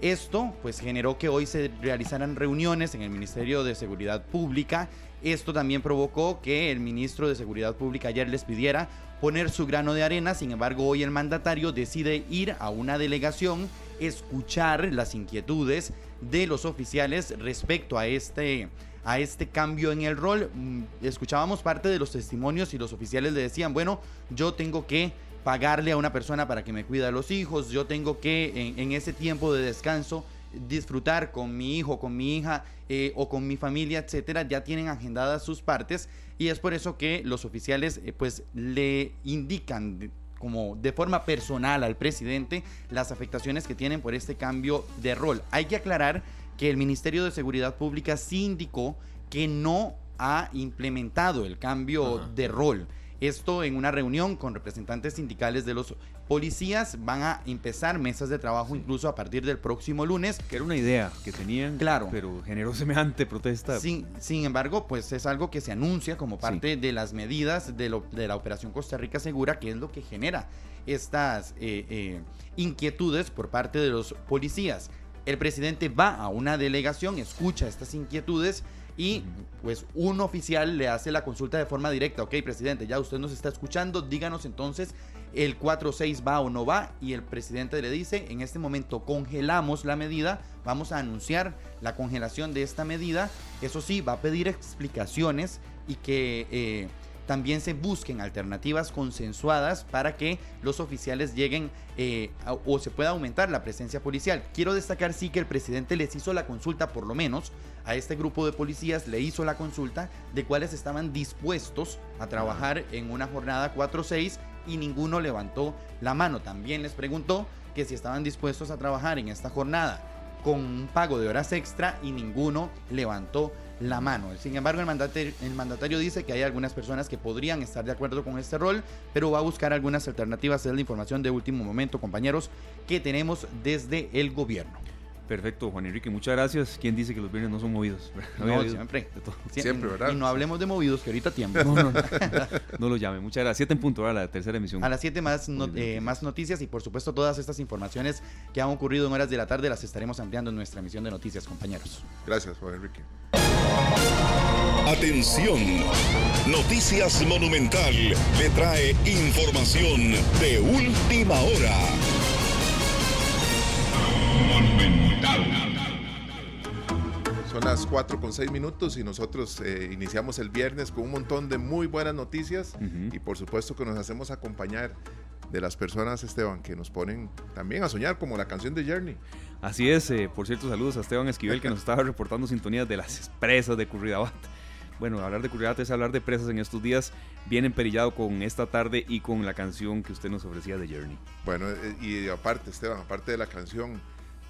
Esto pues generó que hoy se realizaran reuniones en el Ministerio de Seguridad Pública. Esto también provocó que el ministro de Seguridad Pública ayer les pidiera poner su grano de arena. Sin embargo, hoy el mandatario decide ir a una delegación, escuchar las inquietudes de los oficiales respecto a este a este cambio en el rol. Mm, escuchábamos parte de los testimonios y los oficiales le decían, bueno, yo tengo que pagarle a una persona para que me cuida a los hijos, yo tengo que en, en ese tiempo de descanso disfrutar con mi hijo, con mi hija eh, o con mi familia, etcétera, ya tienen agendadas sus partes y es por eso que los oficiales eh, pues le indican como de forma personal al presidente las afectaciones que tienen por este cambio de rol. Hay que aclarar que el Ministerio de Seguridad Pública sí indicó que no ha implementado el cambio de rol. Esto en una reunión con representantes sindicales de los policías. Van a empezar mesas de trabajo incluso a partir del próximo lunes. Que era una idea que tenían, claro. pero generó semejante protesta. Sin, sin embargo, pues es algo que se anuncia como parte de las medidas de, de, la Operación Costa Rica Segura, que es lo que genera estas eh, eh, inquietudes por parte de los policías. El presidente va a una delegación, escucha estas inquietudes y pues un oficial le hace la consulta de forma directa, ok presidente, ya usted nos está escuchando, díganos entonces el 4-6 va o no va y el presidente le dice, en este momento congelamos la medida, vamos a anunciar la congelación de esta medida, eso sí, va a pedir explicaciones y que... Eh, también se busquen alternativas consensuadas para que los oficiales lleguen eh, o se pueda aumentar la presencia policial. Quiero destacar sí que el presidente les hizo la consulta, por lo menos a este grupo de policías le hizo la consulta de cuáles estaban dispuestos a trabajar en una jornada 4-6 y ninguno levantó la mano. También les preguntó que si estaban dispuestos a trabajar en esta jornada con un pago de horas extra y ninguno levantó la mano. Sin embargo, el mandatario, el mandatario dice que hay algunas personas que podrían estar de acuerdo con este rol, pero va a buscar algunas alternativas. Es la información de último momento, compañeros, que tenemos desde el gobierno. Perfecto, Juan Enrique, muchas gracias. ¿Quién dice que los viernes no son movidos? No, siempre. Siempre, ¿verdad? Y no hablemos de movidos, que ahorita tiempo. No, no, no, lo llame. Muchas gracias. Siete en punto, ahora la tercera emisión. A las siete más, eh, más noticias y por supuesto todas estas informaciones que han ocurrido en horas de la tarde las estaremos ampliando en nuestra emisión de noticias, compañeros. Gracias, Juan Enrique. Atención, Noticias Monumental le trae información de última hora. Son las 4 con 6 minutos y nosotros eh, iniciamos el viernes con un montón de muy buenas noticias y por supuesto que nos hacemos acompañar de las personas, Esteban, que nos ponen también a soñar, como la canción de Journey. Así es, eh, por cierto, saludos a Esteban Esquivel que nos estaba reportando sintonías de las presas de Curridabat. Bueno, hablar de Curridabat es hablar de presas en estos días, bien emperillado con esta tarde y con la canción que usted nos ofrecía de Journey. Bueno, eh, y aparte, Esteban, aparte de la canción,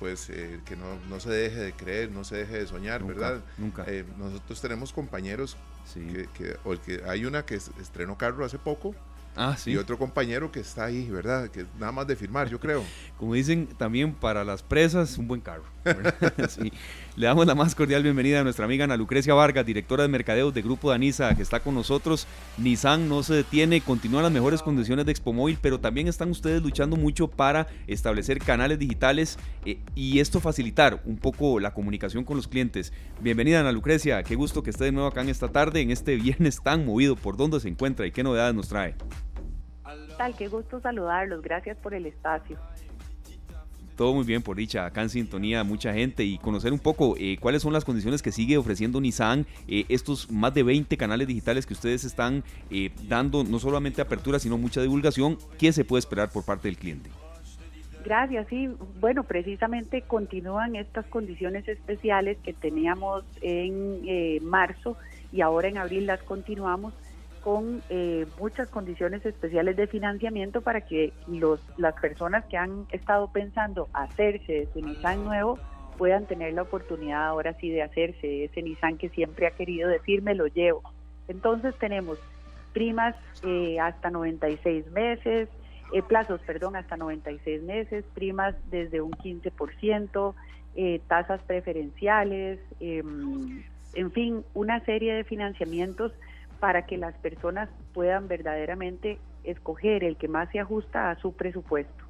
pues eh, que no, no, se deje de creer, no se deje de soñar, ¿verdad? Nunca. nosotros tenemos compañeros que, que, o que hay una que estrenó carro hace poco, Ah, sí. Y otro compañero que está ahí, ¿verdad? Que nada más de firmar, yo creo. Como dicen también para las presas, un buen carro. Le damos la más cordial bienvenida a nuestra amiga Ana Lucrecia Vargas, directora de mercadeos de Grupo Danisa, que está con nosotros. Nissan no se detiene, continúa en las mejores condiciones de Expo Móvil, pero también están ustedes luchando mucho para establecer canales digitales eh, y esto facilitar un poco la comunicación con los clientes. Bienvenida Ana Lucrecia, qué gusto que esté de nuevo acá en esta tarde, en este viernes tan movido. ¿Por dónde se encuentra y qué novedades nos trae? Tal, qué gusto saludarlos, gracias por el espacio. Todo muy bien, por dicha, acá en sintonía mucha gente y conocer un poco eh, cuáles son las condiciones que sigue ofreciendo Nissan, eh, estos más de 20 canales digitales que ustedes están eh, dando, no solamente apertura, sino mucha divulgación, ¿qué se puede esperar por parte del cliente? Gracias, sí. Bueno, precisamente continúan estas condiciones especiales que teníamos en marzo y ahora en abril las continuamos con eh, muchas condiciones especiales de financiamiento para que los, las personas que han estado pensando hacerse de su Nissan nuevo puedan tener la oportunidad ahora sí de hacerse ese Nissan que siempre ha querido decir me lo llevo. Entonces tenemos primas eh, hasta 96 meses, eh, plazos, perdón, hasta 96 meses, primas desde un 15%, tasas preferenciales, em, en fin, una serie de financiamientos para que las personas puedan verdaderamente escoger el que más se ajusta a su presupuesto.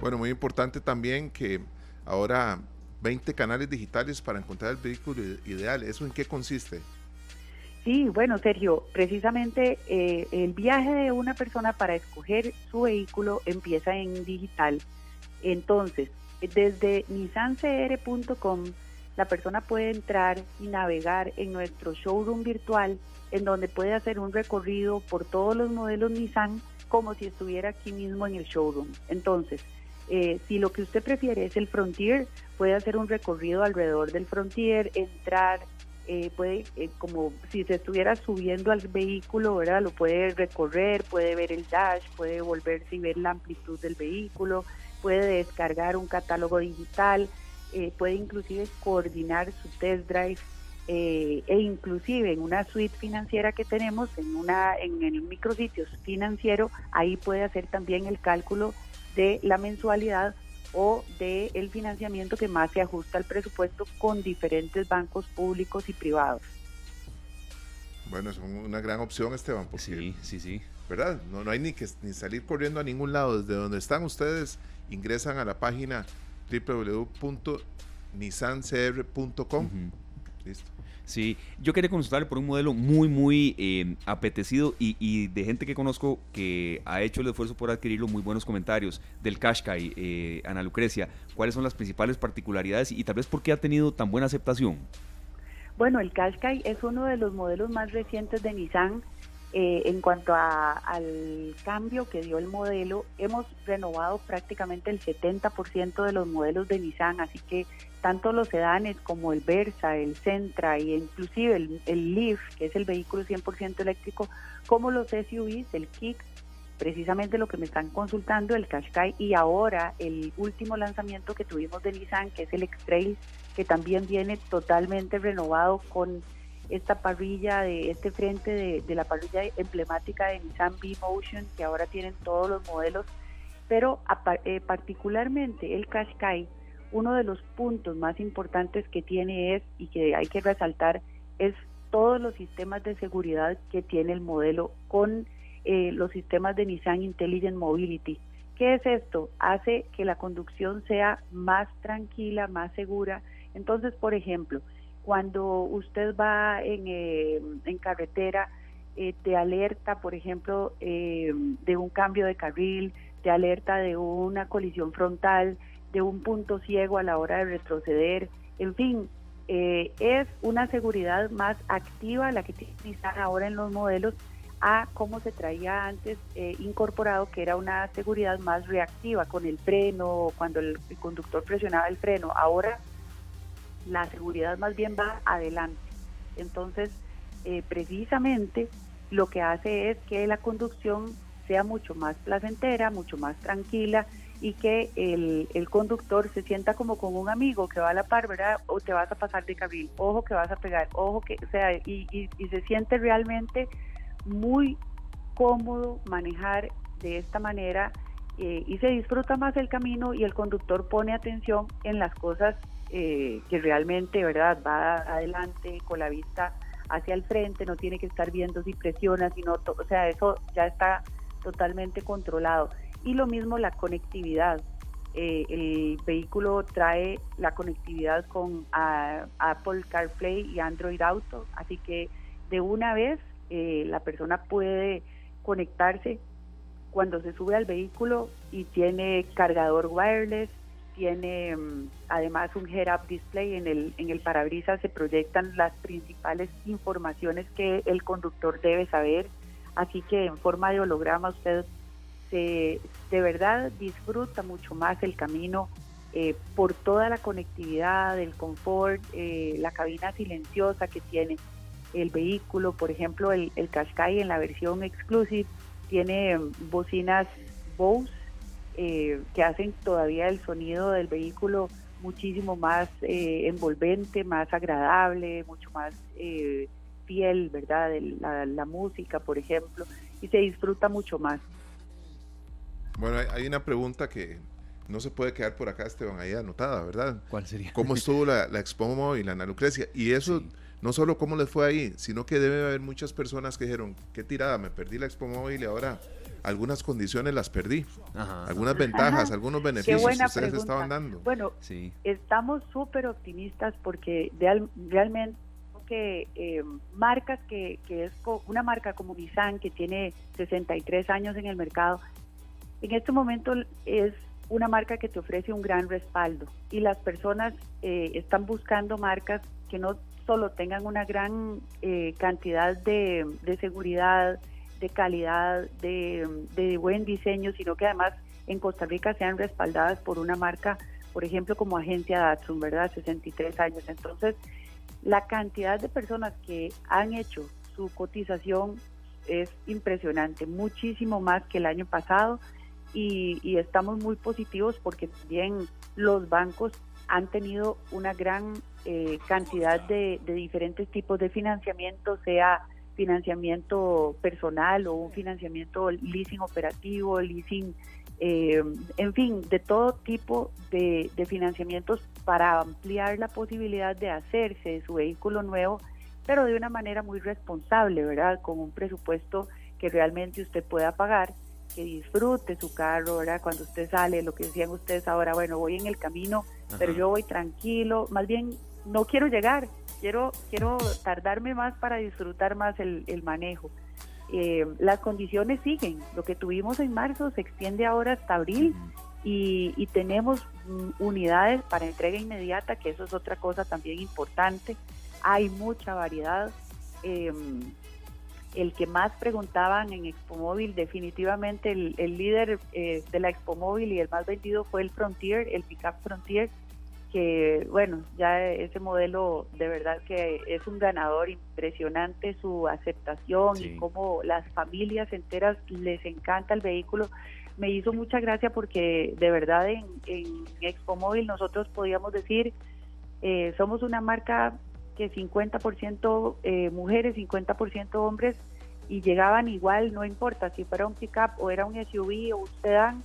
Bueno, muy importante también que ahora 20 canales digitales para encontrar el vehículo ideal. ¿Eso en qué consiste? Sí, bueno, Sergio, precisamente eh, el viaje de una persona para escoger su vehículo empieza en digital. Entonces, desde nissancr.com, la persona puede entrar y navegar en nuestro showroom virtual en donde puede hacer un recorrido por todos los modelos Nissan como si estuviera aquí mismo en el showroom. Entonces, eh, si lo que usted prefiere es el Frontier, puede hacer un recorrido alrededor del Frontier, entrar, eh, puede, eh, como si se estuviera subiendo al vehículo, ¿verdad? Lo puede recorrer, puede ver el dash, puede volverse y ver la amplitud del vehículo, puede descargar un catálogo digital, puede inclusive coordinar su test drive eh, e inclusive en una suite financiera que tenemos, en, una, en el micrositios financiero, ahí puede hacer también el cálculo de la mensualidad o del el financiamiento que más se ajusta al presupuesto con diferentes bancos públicos y privados. Bueno, es una gran opción, Esteban. Porque, sí, sí, sí. ¿Verdad? No, no hay ni que ni salir corriendo a ningún lado. Desde donde están ustedes, ingresan a la página www.nissancr.com. Listo. Sí, yo quería consultarle por un modelo muy, muy eh, apetecido y, de gente que conozco que ha hecho el esfuerzo por adquirirlo, muy buenos comentarios del Qashqai, eh, Ana Lucrecia. ¿Cuáles son las principales particularidades y, tal vez por qué ha tenido tan buena aceptación? Bueno, el Qashqai es uno de los modelos más recientes de Nissan. Eh, en cuanto al cambio que dio el modelo, hemos renovado prácticamente el 70% de los modelos de Nissan, así que tanto los sedanes como el Versa, el Sentra e inclusive el, el Leaf, que es el vehículo 100% eléctrico, como los SUVs, el Kick, precisamente lo que me están consultando, el Qashqai y ahora el último lanzamiento que tuvimos de Nissan, que es el X-Trail, que también viene totalmente renovado con esta parrilla de este frente de, de la parrilla emblemática de Nissan B-Motion, que ahora tienen todos los modelos, pero eh, particularmente el Qashqai uno de los puntos más importantes que tiene es, y que hay que resaltar, es todos los sistemas de seguridad que tiene el modelo con eh, los sistemas de Nissan Intelligent Mobility. ¿Qué es esto? Hace que la conducción sea más tranquila, más segura. Entonces, por ejemplo, cuando usted va en, eh, en carretera, eh, te alerta, por ejemplo, de un cambio de carril, te alerta de una colisión frontal, de un punto ciego a la hora de retroceder, en fin, eh, es una seguridad más activa la que tiene ahora en los modelos, a cómo se traía antes eh, incorporado, que era una seguridad más reactiva con el freno, cuando el, conductor presionaba el freno. Ahora la seguridad más bien va adelante. Entonces, eh, precisamente lo que hace es que la conducción sea mucho más placentera, mucho más tranquila y que el, conductor se sienta como con un amigo que va a la par, ¿verdad? O te vas a pasar de carril, ojo que vas a pegar, ojo que, o sea, y se siente realmente muy cómodo manejar de esta manera eh, y se disfruta más el camino y el conductor pone atención en las cosas eh, que realmente, ¿verdad? Va adelante con la vista hacia el frente, no tiene que estar viendo si presiona, si no, o sea, eso ya está totalmente controlado. Y lo mismo la conectividad. Eh, el vehículo trae la conectividad con Apple CarPlay y Android Auto, así que de una vez eh, la persona puede conectarse cuando se sube al vehículo y tiene cargador wireless, tiene mm, además un head-up display en el, en el parabrisas, se proyectan las principales informaciones que el conductor debe saber, así que en forma de holograma usted se, de verdad disfruta mucho más el camino eh, por toda la conectividad, el confort, eh, la cabina silenciosa que tiene el vehículo, por ejemplo el, el Qashqai en la versión exclusive tiene mm, bocinas Bose eh, que hacen todavía el sonido del vehículo muchísimo más eh, envolvente, más agradable, mucho más eh, fiel, ¿verdad? De la, la, música, por ejemplo, y se disfruta mucho más. Bueno, hay una pregunta que no se puede quedar por acá, Esteban, ahí anotada, ¿verdad? ¿Cuál sería? ¿Cómo estuvo la, la Expo y la Ana Lucrecia? Y eso... Sí no solo cómo les fue ahí, sino que debe haber muchas personas que dijeron, qué tirada, me perdí la Expo Móvil y ahora algunas condicionmente las perdí. Algunas ventajas, algunos beneficios que ustedes estaban dando. Bueno, sí. estamos súper optimistas porque realmente que eh, marcas que, que es una marca como Nissan que tiene 63 años en el mercado, en este momento es una marca que te ofrece un gran respaldo y las personas eh, están buscando marcas que no solo tengan una gran eh, cantidad de, seguridad, de calidad, de, buen diseño, sino que además en Costa Rica sean respaldadas por una marca, por ejemplo, como Agencia Datsun, ¿verdad? 63 años. Entonces, la cantidad de personas que han hecho su cotización es impresionante, muchísimo más que el año pasado y, y estamos muy positivos porque también los bancos han tenido una gran eh, cantidad de, diferentes tipos de financiamiento, sea financiamiento personal o un financiamiento leasing operativo, leasing, eh, en fin, de todo tipo de, financiamientos para ampliar la posibilidad de hacerse de su vehículo nuevo, pero de una manera muy responsable, ¿verdad? Con un presupuesto que realmente usted pueda pagar que disfrute su carro, ¿verdad? Cuando usted sale, lo que decían ustedes ahora, bueno, voy en el camino, pero yo voy tranquilo, más bien no quiero llegar, quiero, quiero tardarme más para disfrutar más el, manejo. Eh, las condiciones siguen, lo que tuvimos en marzo se extiende ahora hasta abril y, tenemos mm, unidades para entrega inmediata, que eso es otra cosa también importante. Hay mucha variedad. Em, el que más preguntaban en Expo Móvil, definitivamente el, líder eh, de la Expo Móvil y el más vendido fue el Frontier, el Pickup Frontier, que bueno, ya ese modelo de verdad que es un ganador impresionante su aceptación y cómo las familias enteras les encanta el vehículo. Me hizo mucha gracia porque de verdad en, en Expo Móvil nosotros podíamos decir, eh, somos una marca que 50% eh, mujeres, 50% hombres y llegaban igual, no importa si fuera un pickup o era un SUV o un sedán,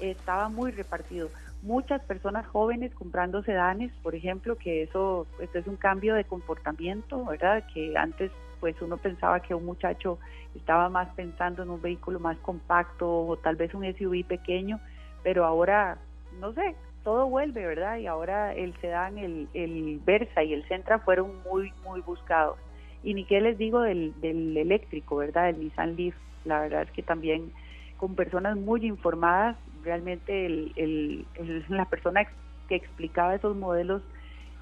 estaba muy repartido muchas personas jóvenes comprando sedanes, por ejemplo, que eso es un cambio de comportamiento, ¿verdad? Que antes pues uno pensaba que un muchacho estaba más pensando en un vehículo más compacto o tal vez un SUV pequeño, pero ahora, no sé, todo vuelve, ¿verdad? Y ahora el sedán, el, el Versa y el Sentra fueron muy, muy buscados. Y ni qué les digo del, del eléctrico, ¿verdad? El Nissan Leaf, la verdad es que también con personas muy informadas realmente el, la persona que explicaba esos modelos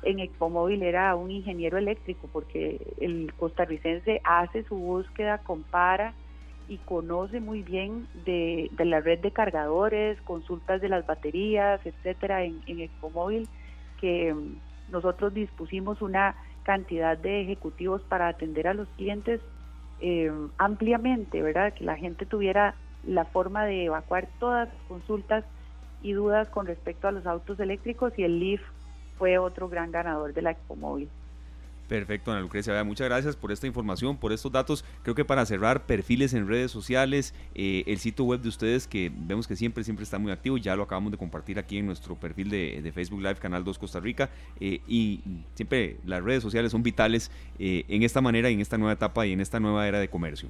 en Expo era un ingeniero eléctrico, porque el costarricense hace su búsqueda, compara y conoce muy bien de, la red de cargadores, consultas de las baterías, etcétera, en, en Ecomóvil, que mm, nosotros dispusimos una cantidad de ejecutivos para atender a los clientes eh, ampliamente, ¿verdad? Que la gente tuviera la forma de evacuar todas las consultas y dudas con respecto a los autos eléctricos y el Leaf fue otro gran ganador de la Ecomóvil. Perfecto, Ana Lucrecia. Muchas gracias por esta información, por estos datos. Creo que para cerrar, perfiles en redes sociales, eh, el sitio web de ustedes que vemos que siempre, siempre está muy activo, ya lo acabamos de compartir aquí en nuestro perfil de, Facebook Live, Canal 2 Costa Rica, eh, y siempre las redes sociales son vitales eh, en esta manera, en esta nueva etapa y en esta nueva era de comercio.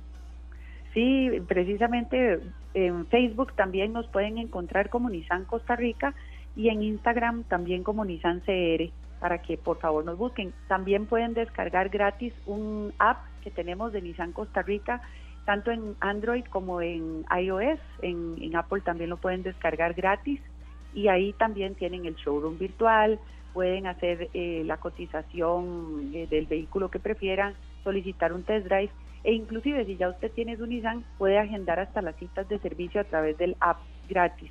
Sí, precisamente en Facebook también nos pueden encontrar como Nissan Costa Rica y en Instagram también como Nissan CR para que por favor nos busquen. También pueden descargar gratis un app que tenemos de Nissan Costa Rica, tanto en Android como en iOS. En, Apple también lo pueden descargar gratis y ahí también tienen el showroom virtual, pueden hacer eh, la cotización eh, del vehículo que prefieran, solicitar un test drive e inclusive si ya usted tiene su Nissan puede agendar hasta las citas de servicio a través del app gratis.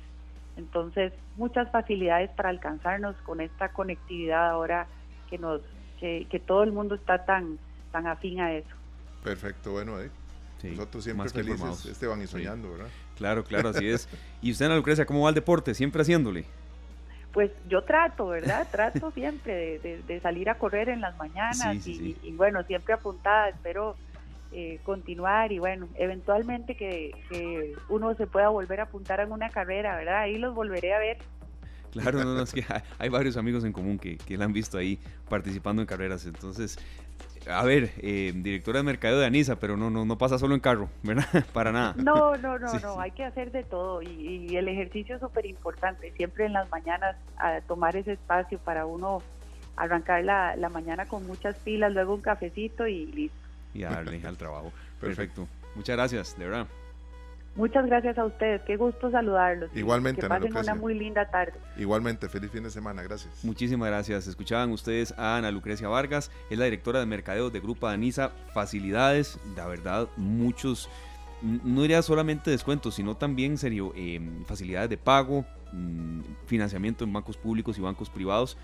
Entonces, muchas facilidades para alcanzarnos con esta conectividad ahora que nos que, todo el mundo está tan tan afín a eso. Perfecto, bueno, eh. nosotros siempre felices, Esteban, y soñando, ¿verdad? Claro, claro, así es. ¿Y usted, Ana Lucrecia, cómo va el deporte? ¿Siempre haciéndole? Pues yo trato, ¿verdad? Trato siempre de, salir a correr en las mañanas y, y, bueno, siempre apuntada, espero eh, continuar y bueno, eventualmente que, uno se pueda volver a apuntar en una carrera, ¿verdad? Ahí los volveré a ver. Claro, no, es que hay, varios amigos en común que, que la han visto ahí participando en carreras, entonces a ver, eh, directora de mercado de Anisa, pero no, no, no pasa solo en carro, ¿verdad? Para nada. No, no, no, no, hay que hacer de todo y, el ejercicio es súper importante, siempre en las mañanas a tomar ese espacio para uno arrancar la, la mañana con muchas pilas, luego un cafecito y listo y a darle al trabajo. Perfecto. Muchas gracias, de verdad. Muchas gracias a ustedes, qué gusto saludarlos. Igualmente, que pasen una muy linda tarde. Igualmente, feliz fin de semana, gracias. Muchísimas gracias. Escuchaban ustedes a Ana Lucrecia Vargas, es la directora de mercadeo de Grupo Anisa. Facilidades, la verdad, muchos, no diría solamente descuentos, sino también, serio, em, facilidades de pago, mm, financiamiento en bancos públicos y bancos privados,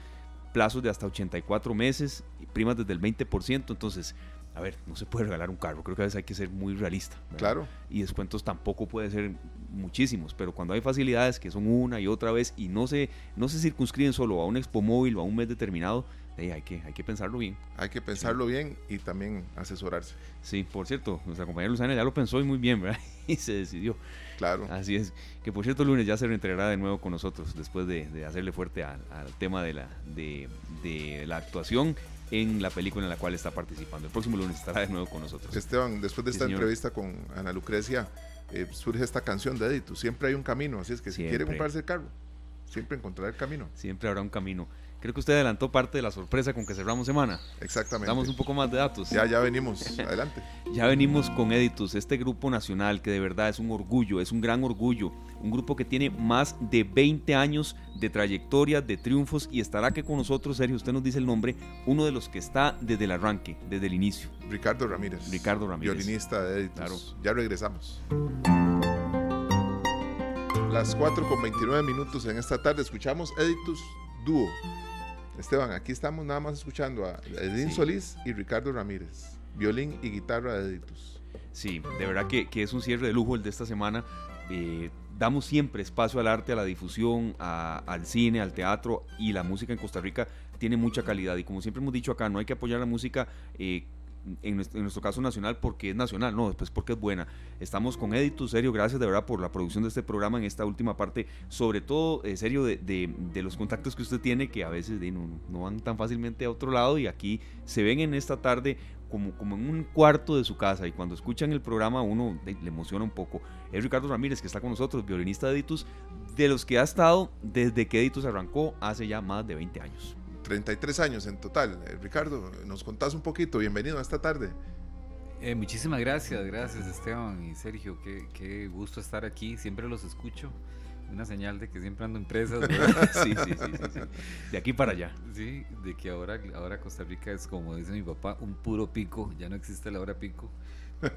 plazos de hasta 84 meses, primas desde el 20%. Entonces, a ver, no se puede regalar un carro, creo que a veces hay que ser muy realista. Claro. Y descuentos tampoco puede ser muchísimos, pero cuando hay facilidades que son una y otra vez y no se, no se circunscriben solo a un expo móvil o a un mes determinado, hay, que, hay que pensarlo bien. Hay que pensarlo bien y también asesorarse. Sí, por cierto, nuestra compañera Luzana ya lo pensó y muy bien, ¿verdad? Y se decidió. Claro. Así es. Que por cierto, el lunes ya se reintegrará de nuevo con nosotros después de, hacerle fuerte al, tema de la, de, de la actuación en la película en la cual está participando. El próximo lunes estará de nuevo con nosotros. Esteban, después de esta entrevista con Ana Lucrecia, eh, surge esta canción de Editus. Siempre hay un camino, así es que si quiere comprarse el carro, siempre encontrará el camino. Siempre habrá un camino. Creo que usted adelantó parte de la sorpresa con que cerramos semana. Exactamente. Damos un poco más de datos. Ya, ya venimos. Adelante. Ya venimos con Editus, este grupo nacional que de verdad es un orgullo, es un gran orgullo. Un grupo que tiene más de 20 años de trayectoria, de triunfos y estará aquí con nosotros, Sergio, usted nos dice el nombre, uno de los que está desde el arranque, desde el inicio. Ricardo Ramírez. Ricardo Ramírez. Violinista de Editus. Claro. Ya regresamos. Las 4 con 29 minutos en esta tarde escuchamos Editus Dúo Esteban, aquí estamos nada más escuchando a Edín Solís y Ricardo Ramírez, violín y guitarra de Editus. Sí, de verdad que, es un cierre de lujo el de esta semana. Eh, damos siempre espacio al arte, a la difusión, al cine, al teatro y la música en Costa Rica tiene mucha calidad y como siempre hemos dicho acá, no hay que apoyar la música eh, en nuestro, caso nacional porque es nacional, no, después porque es buena. Estamos con Editus, serio, gracias de verdad por la producción de este programa en esta última parte, sobre todo, eh, serio, de, de, los contactos que usted tiene que a veces no, no, van tan fácilmente a otro lado y aquí se ven en esta tarde como, como en un cuarto de su casa y cuando escuchan el programa uno le emociona un poco. Es Ricardo Ramírez que está con nosotros, violinista de Editus, de los que ha estado desde que Editus arrancó hace ya más de 20 años. 33 años en total. Eh, Ricardo, nos contás un poquito. Bienvenido a esta tarde. Eh, muchísimas gracias, gracias Esteban y Sergio. Qué, qué, gusto estar aquí. Siempre los escucho. Una señal de que siempre ando en presas. sí, sí, sí, sí, De aquí para allá. Sí, de que ahora, ahora Costa Rica es como dice mi papá, un puro pico. Ya no existe la hora pico.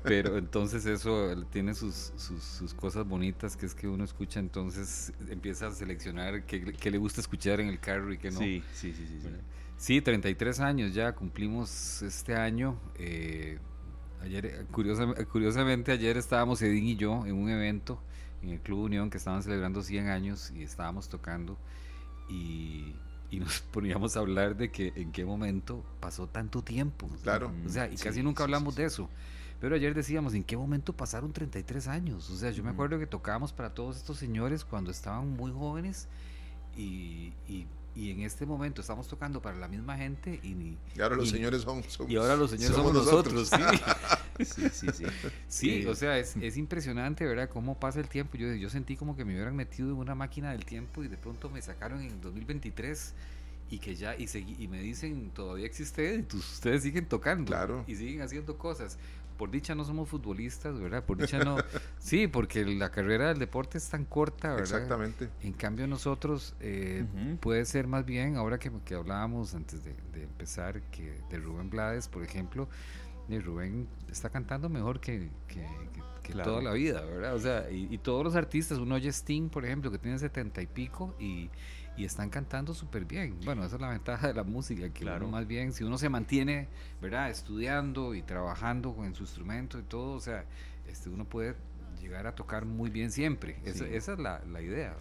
Pero entonces eso tiene sus, sus, cosas bonitas, que es que uno escucha, entonces empieza a seleccionar qué, qué, le gusta escuchar en el carro y qué no. Sí, sí, sí. Sí, sí. sí 33 años ya cumplimos este año. Eh, ayer, curiosamente, ayer estábamos Edín y yo en un evento en el Club Unión que estaban celebrando 100 años y estábamos tocando y, y nos poníamos a hablar de que en qué momento pasó tanto tiempo. Claro. O sea, y casi nunca hablamos de eso. Pero ayer decíamos, ¿en qué momento pasaron 33 años? O sea, yo me acuerdo que tocábamos para todos estos señores cuando estaban muy jóvenes y, y, en este momento estamos tocando para la misma gente y... y ahora los señores son, Y ahora los señores somos, nosotros, sí. sí, sí, sí. Sí, o sea, es, es, impresionante, ¿verdad? Cómo pasa el tiempo. Yo, yo sentí como que me hubieran metido en una máquina del tiempo y de pronto me sacaron en 2023 y que ya y, y me dicen todavía existe y ustedes siguen tocando claro. y siguen haciendo cosas por dicha no somos futbolistas, ¿verdad? Por dicha no. Sí, porque la carrera del deporte es tan corta, ¿verdad? Exactamente. En cambio nosotros eh, puede ser más bien, ahora que, que hablábamos antes de, empezar, que de Rubén Blades, por ejemplo, de Rubén está cantando mejor que, que, toda la vida, ¿verdad? O sea, y, y, todos los artistas, uno oye Sting, por ejemplo, que tiene setenta y pico y y están cantando súper bien. Bueno, esa es la ventaja de la música, que claro. más bien, si uno se mantiene, ¿verdad? Estudiando y trabajando con su instrumento y todo, o sea, este, uno puede llegar a tocar muy bien siempre. Esa, es la, idea,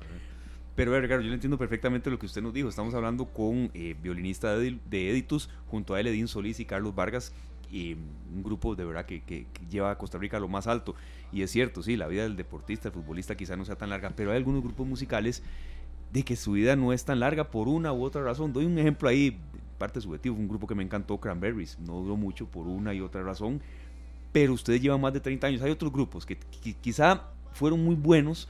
Pero, Edgar, yo le entiendo perfectamente lo que usted nos dijo. Estamos hablando con eh, violinista de, Editus, junto a Eledín Solís y Carlos Vargas, y un grupo de verdad que, que, lleva a Costa Rica a lo más alto. Y es cierto, sí, la vida del deportista, el futbolista quizá no sea tan larga, pero hay algunos grupos musicales de que su vida no es tan larga por una u otra razón. Doy un ejemplo ahí, parte subjetivo, un grupo que me encantó, Cranberries, no duró mucho por una y otra razón, pero ustedes llevan más de 30 años. Hay otros grupos que, quizá fueron muy buenos,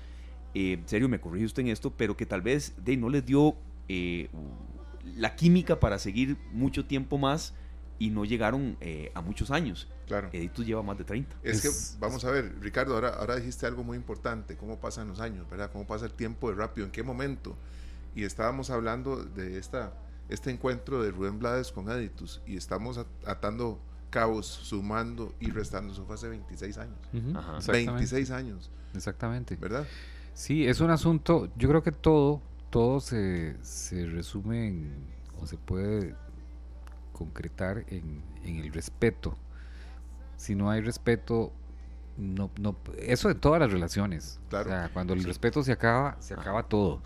eh, en serio me corrige usted en esto, pero que tal vez de, no les dio eh, la química para seguir mucho tiempo más y no llegaron eh, a muchos años. Claro. Editus lleva más de 30. Es, que, vamos a ver, Ricardo, ahora, ahora dijiste algo muy importante, cómo pasan los años, ¿verdad? Cómo pasa el tiempo de rápido, en qué momento. Y estábamos hablando de esta, este encuentro de Rubén Blades con Editus y estamos atando cabos, sumando y restando. Eso fue hace 26 años. 26 años. Exactamente. ¿Verdad? Sí, es un asunto, yo creo que todo, todo se, se resume en, o se puede concretar en, en el respeto si no hay respeto, no, no, eso en todas las relaciones. Claro. O sea, cuando el respeto se acaba, se acaba todo.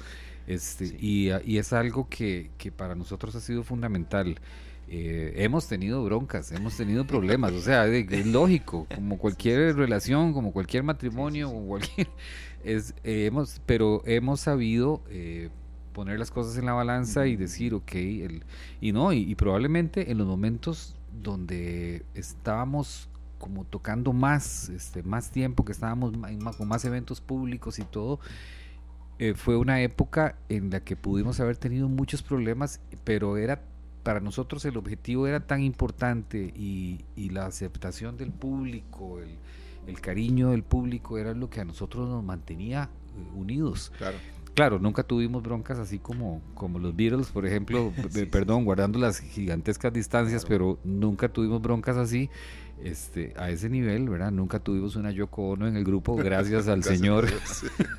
Este, y, y, es algo que, que, para nosotros ha sido fundamental. Eh, hemos tenido broncas, hemos tenido problemas, o sea, es, lógico, como cualquier relación, como cualquier matrimonio, o cualquier, es, eh, hemos, pero hemos sabido eh, poner las cosas en la balanza y decir, ok, el, y no, y, y probablemente en los momentos donde estábamos como tocando más, este, más tiempo, que estábamos con más eventos públicos y todo, eh, fue una época en la que pudimos haber tenido muchos problemas, pero era para nosotros el objetivo era tan importante y, y la aceptación del público, el, el, cariño del público era lo que a nosotros nos mantenía eh, unidos. Claro. Claro, nunca tuvimos broncas así como, como los Beatles, por ejemplo, perdón, guardando las gigantescas distancias, pero nunca tuvimos broncas así este, a ese nivel, ¿verdad? Nunca tuvimos una Yoko Ono en el grupo, gracias al Señor.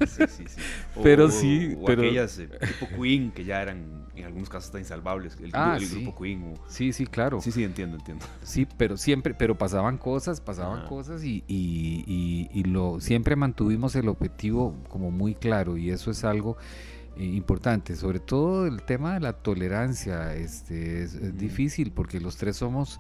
pero sí, o pero... aquellas eh, tipo Queen que ya eran en algunos casos hasta insalvables, el, ah, grupo Queen. Sí, sí, claro. Sí, sí, entiendo, entiendo. Sí, pero siempre, pero pasaban cosas, pasaban cosas y, y, y, lo siempre mantuvimos el objetivo como muy claro y eso es algo eh, importante, sobre todo el tema de la tolerancia, este es difícil porque los tres somos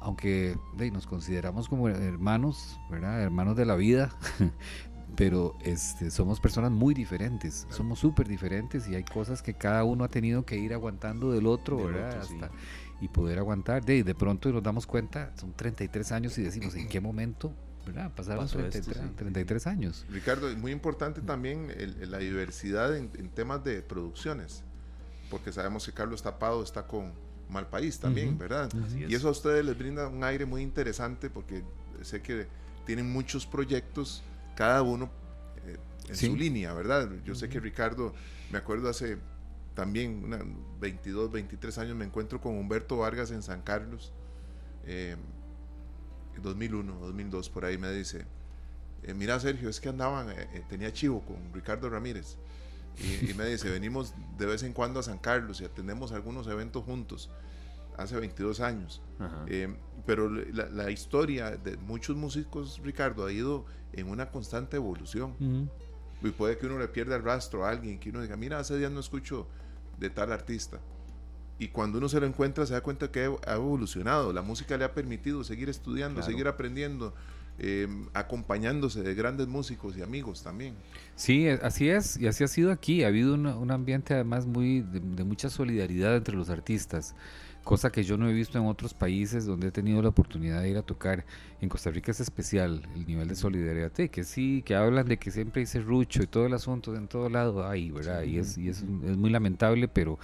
aunque nos consideramos como hermanos, ¿verdad? Hermanos de la vida, pero este, somos personas muy diferentes, somos súper diferentes y hay cosas que cada uno ha tenido que ir aguantando del otro, ¿verdad? Y poder aguantar. De, de pronto nos damos cuenta, son 33 años y decimos, ¿en qué momento? ¿verdad? Pasaron 33, años. Ricardo, es muy importante también la diversidad en, en temas de producciones, porque sabemos que Carlos Tapado está con mal país también, ¿verdad? Y eso a ustedes les brinda un aire muy interesante porque sé que tienen muchos proyectos, cada uno eh, en su línea, ¿verdad? Yo sé que Ricardo, me acuerdo hace también una, 22, 23 años, me encuentro con Humberto Vargas en San Carlos. Eh, 2001, 2002, por ahí me dice, eh, mira Sergio, es que andaban, eh, tenía chivo con Ricardo Ramírez. Y, me dice, venimos de vez en cuando a San Carlos y atendemos algunos eventos juntos, hace 22 años. pero la, historia de muchos músicos, Ricardo, ha ido en una constante evolución. Y puede que uno le pierda el rastro a alguien, que uno diga, mira, hace días no escucho de tal artista. Y cuando uno se lo encuentra, se da cuenta que ha evolucionado. La música le ha permitido seguir estudiando, seguir aprendiendo, em, acompañándose de grandes músicos y amigos también. Sí, e, así es, y así ha sido aquí. Ha habido un ambiente además muy de, mucha solidaridad entre los artistas cosa que yo no he visto en otros países donde he tenido la oportunidad de ir a tocar. En Costa Rica es especial el nivel de solidaridad, que sí, que hablan de que siempre hay rucho y todo el asunto en todo lado, ahí, ¿verdad? Y, es, y es, es, muy lamentable, pero,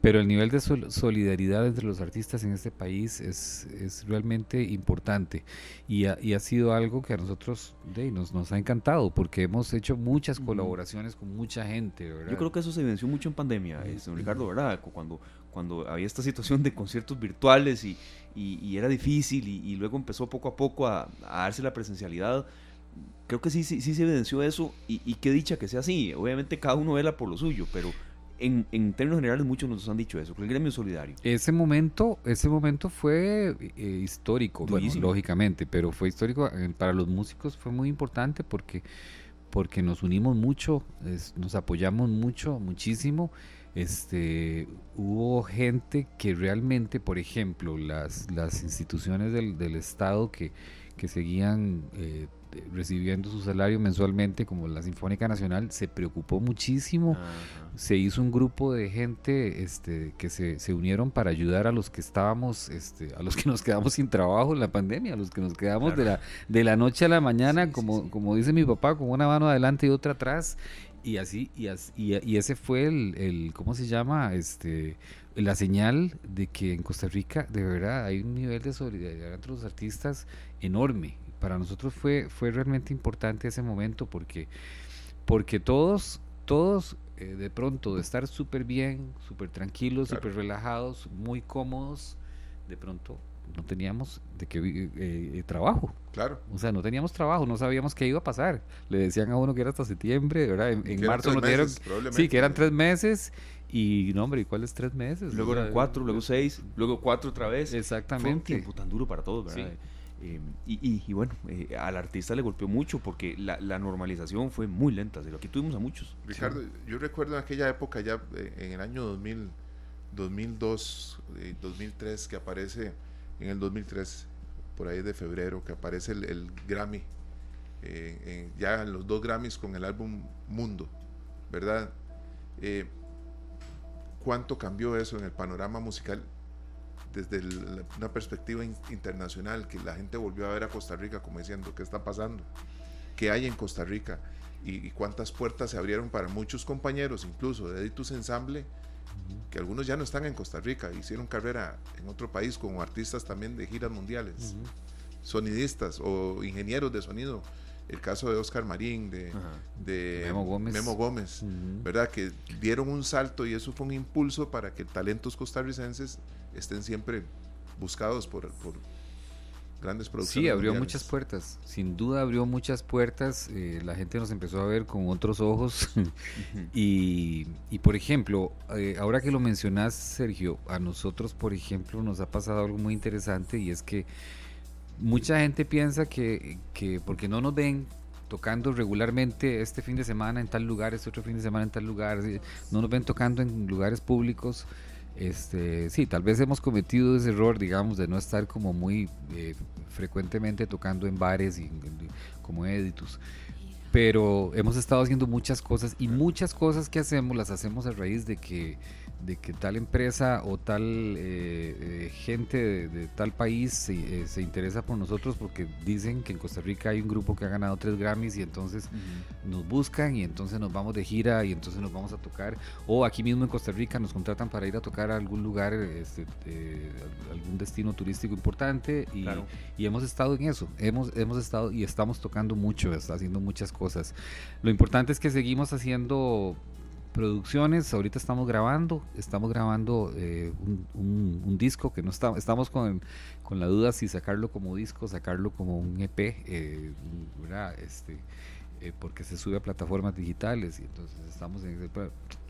pero el nivel de solidaridad entre los artistas en este país es, es realmente importante y ha, y ha, sido algo que a nosotros de, nos, nos ha encantado porque hemos hecho muchas colaboraciones con mucha gente, ¿verdad? Yo creo que eso se venció mucho en pandemia, eh, Ricardo, ¿verdad? Cuando cuando había esta situación de conciertos virtuales y, y, era difícil y, luego empezó poco a poco a, darse la presencialidad. Creo que sí, sí, sí se evidenció eso y, qué dicha que sea así. Obviamente cada uno vela por lo suyo, pero en, en, términos generales muchos nos han dicho eso, que el gremio solidario. Ese momento, ese momento fue eh, histórico, lógicamente, pero fue histórico eh, para los músicos, fue muy importante porque, porque nos unimos mucho, nos apoyamos mucho, muchísimo este, hubo gente que realmente, por ejemplo, las, las instituciones del, del Estado que, que seguían eh, recibiendo su salario mensualmente, como la Sinfónica Nacional, se preocupó muchísimo. Se hizo un grupo de gente este, que se, se, unieron para ayudar a los que estábamos, este, a los que nos quedamos sin trabajo en la pandemia, a los que nos quedamos de, la, de la noche a la mañana, como, como dice mi papá, con una mano adelante y otra atrás, y así, y, y, ese fue el, el, ¿cómo se llama? Este, la señal de que en Costa Rica, de verdad, hay un nivel de solidaridad entre los artistas enorme. Para nosotros fue, fue realmente importante ese momento porque, porque todos, todos eh, de pronto de estar súper bien, súper tranquilos, súper relajados, muy cómodos, de pronto no teníamos de qué eh, eh, trabajo. Claro. O sea, no teníamos trabajo, no sabíamos qué iba a pasar. Le decían a uno que era hasta septiembre, ¿verdad? En, marzo nos dieron. Sí, que eran tres meses. Y no, hombre, ¿y cuáles tres meses? Luego eran cuatro, luego seis, luego cuatro otra vez. Exactamente. Fue un tiempo tan duro para todos, ¿verdad? Eh, y, y, bueno, al artista le golpeó mucho porque la, la normalización fue muy lenta. Aquí tuvimos a muchos. Ricardo, yo recuerdo en aquella época, ya en el año 2000, 2002, 2003, que aparece en el 2003, por ahí de febrero, que aparece el, Grammy, eh, ya en los dos Grammys con el álbum Mundo, ¿verdad? Eh, ¿Cuánto cambió eso en el panorama musical desde una perspectiva internacional? Que la gente volvió a ver a Costa Rica como diciendo, ¿qué está pasando? ¿Qué hay en Costa Rica? Y, cuántas puertas se abrieron para muchos compañeros, incluso de Editus Ensemble, que algunos ya no están en Costa Rica, hicieron carrera en otro país como artistas también de giras mundiales, sonidistas o ingenieros de sonido. El caso de Oscar Marín, de, Memo Gómez, ¿verdad? Que dieron un salto y eso fue un impulso para que talentos costarricenses estén siempre buscados por, por grandes producciones. Sí, abrió muchas puertas, sin duda abrió muchas puertas, eh, la gente nos empezó a ver con otros ojos. Y, y, por ejemplo, eh, ahora que lo mencionas Sergio, a nosotros por ejemplo nos ha pasado algo muy interesante y es que mucha gente piensa que, que porque no nos ven tocando regularmente este fin de semana en tal lugar, este otro fin de semana en tal lugar, no nos ven tocando en lugares públicos, este, sí, tal vez hemos cometido ese error, digamos, de no estar como muy eh, frecuentemente tocando en bares y, como editus. Pero hemos estado haciendo muchas cosas y muchas cosas que hacemos las hacemos a raíz de que de que tal empresa o tal eh, eh, gente de, tal país se, eh, se, interesa por nosotros porque dicen que en Costa Rica hay un grupo que ha ganado tres Grammys y entonces nos buscan y entonces nos vamos de gira y entonces nos vamos a tocar. O aquí mismo en Costa Rica nos contratan para ir a tocar a algún lugar, este, algún destino turístico importante y, y, hemos estado en eso, hemos, hemos estado y estamos tocando mucho, haciendo muchas cosas. Lo importante es que seguimos haciendo producciones, ahorita estamos grabando, estamos grabando eh, un, disco que no está, estamos con, con la duda si sacarlo como disco, sacarlo como un EP, eh, Este, eh, porque se sube a plataformas digitales y entonces estamos en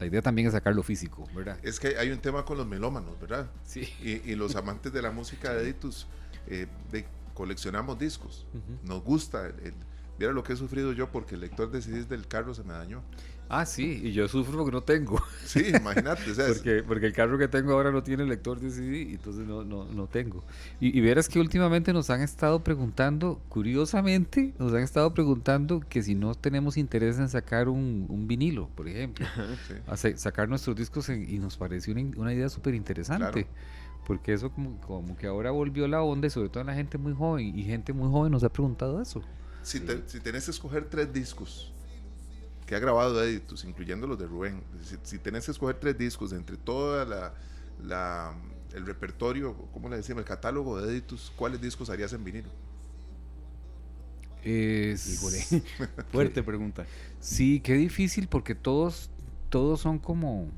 la idea también es sacarlo físico, ¿verdad? Es que hay un tema con los melómanos, ¿verdad? Sí. Y, los amantes de la música de Editus, de, coleccionamos discos, nos gusta el Mira lo que he sufrido yo porque el lector de CDs del carro se me dañó. Ah, sí, y yo sufro porque no tengo. Sí, imagínate. porque, porque el carro que tengo ahora no tiene lector de CD, entonces no, no, no tengo. Y, y, verás que últimamente nos han estado preguntando, curiosamente, nos han estado preguntando que si no tenemos interés en sacar un, un vinilo, por ejemplo. sacar nuestros discos y nos parece una, una idea súper interesante. Porque eso como, como que ahora volvió la onda, y sobre todo en la gente muy joven, y gente muy joven nos ha preguntado eso. Si, tenés que escoger tres discos que ha grabado Editus, incluyendo los de Rubén, si, tenés que escoger tres discos de entre toda la, el repertorio, ¿cómo le decimos? El catálogo de Editus, ¿cuáles discos harías en vinilo? Es... fuerte pregunta. Sí, qué difícil porque todos, todos son como...